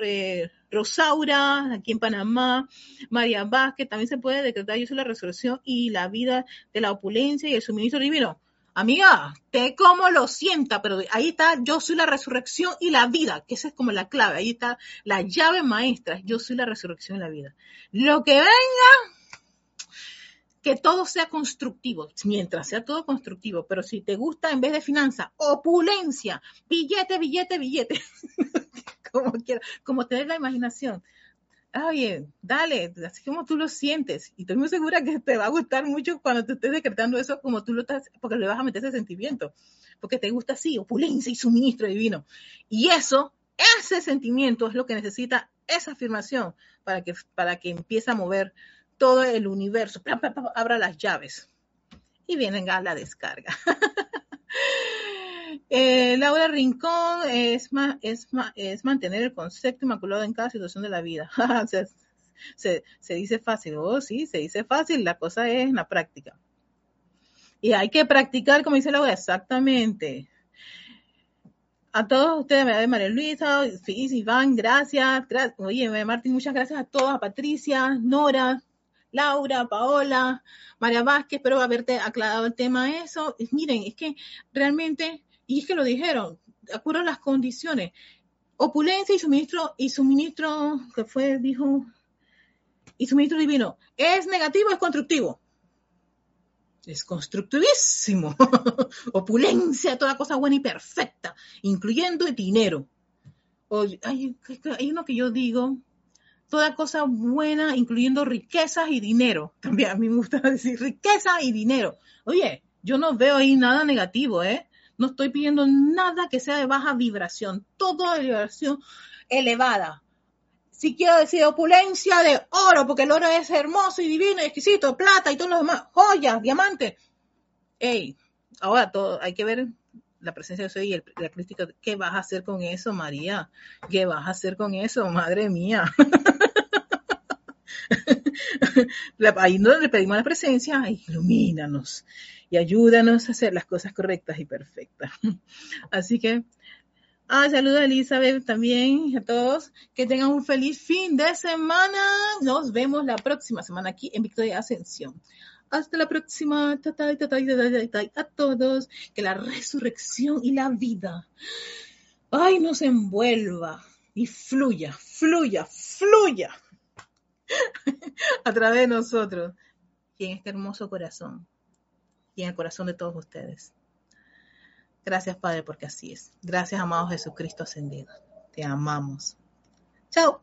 Speaker 1: Eh, Rosaura, aquí en Panamá, María Vázquez, también se puede decretar yo soy la resurrección y la vida de la opulencia y el suministro divino. Amiga, te como lo sienta, pero ahí está, yo soy la resurrección y la vida, que esa es como la clave, ahí está la llave maestra, yo soy la resurrección y la vida. Lo que venga, que todo sea constructivo, mientras sea todo constructivo, pero si te gusta en vez de finanza, opulencia, billete, billete, billete, como quieras, como tener la imaginación oye, dale, así como tú lo sientes. Y estoy muy segura que te va a gustar mucho cuando te estés decretando eso como tú lo estás, porque le vas a meter ese sentimiento, porque te gusta así, opulencia y suministro divino. Y eso, ese sentimiento es lo que necesita esa afirmación para que, para que empiece a mover todo el universo, abra las llaves y vienen a la descarga. Eh, Laura Rincón es, mantener el concepto inmaculado en cada situación de la vida. se, dice fácil, oh sí, se dice fácil, la cosa es la práctica. Y hay que practicar, como dice Laura, exactamente. A todos ustedes, María Luisa, Iván, gracias. Oye, Martín, muchas gracias a todos, a Patricia, Nora, Laura, Paola, María Vázquez, espero haberte aclarado el tema de eso. Miren, es que realmente y es que lo dijeron, de acuerdo a las condiciones, opulencia y suministro, y suministro, que fue, dijo, y suministro divino, ¿es negativo o es constructivo? Es constructivísimo. opulencia, toda cosa buena y perfecta, incluyendo el dinero. hay, hay uno que yo digo, toda cosa buena, incluyendo riquezas y dinero. También a mí me gusta decir riqueza y dinero. Oye, yo no veo ahí nada negativo, ¿eh? No estoy pidiendo nada que sea de baja vibración, todo de vibración elevada. Si quiero decir opulencia de oro, porque el oro es hermoso y divino y exquisito, plata y todo lo demás, joyas, diamantes. Ey, ahora todo, hay que ver la presencia de soy y la crítica. ¿Qué vas a hacer con eso, María? ¿Qué vas a hacer con eso, madre mía? Ahí no le pedimos la presencia, ilumínanos y ayúdanos a hacer las cosas correctas y perfectas. Así que, ah, saludos a Elizabeth también, a todos, que tengan un feliz fin de semana. Nos vemos la próxima semana aquí en Victoria Ascensión. Hasta la próxima. A todos. Que la resurrección y la vida, ay, nos envuelva y fluya, fluya, fluya a través de nosotros y en este hermoso corazón y en el corazón de todos ustedes. Gracias, Padre, porque así es. Gracias, amado Jesucristo ascendido. Te amamos. Chao.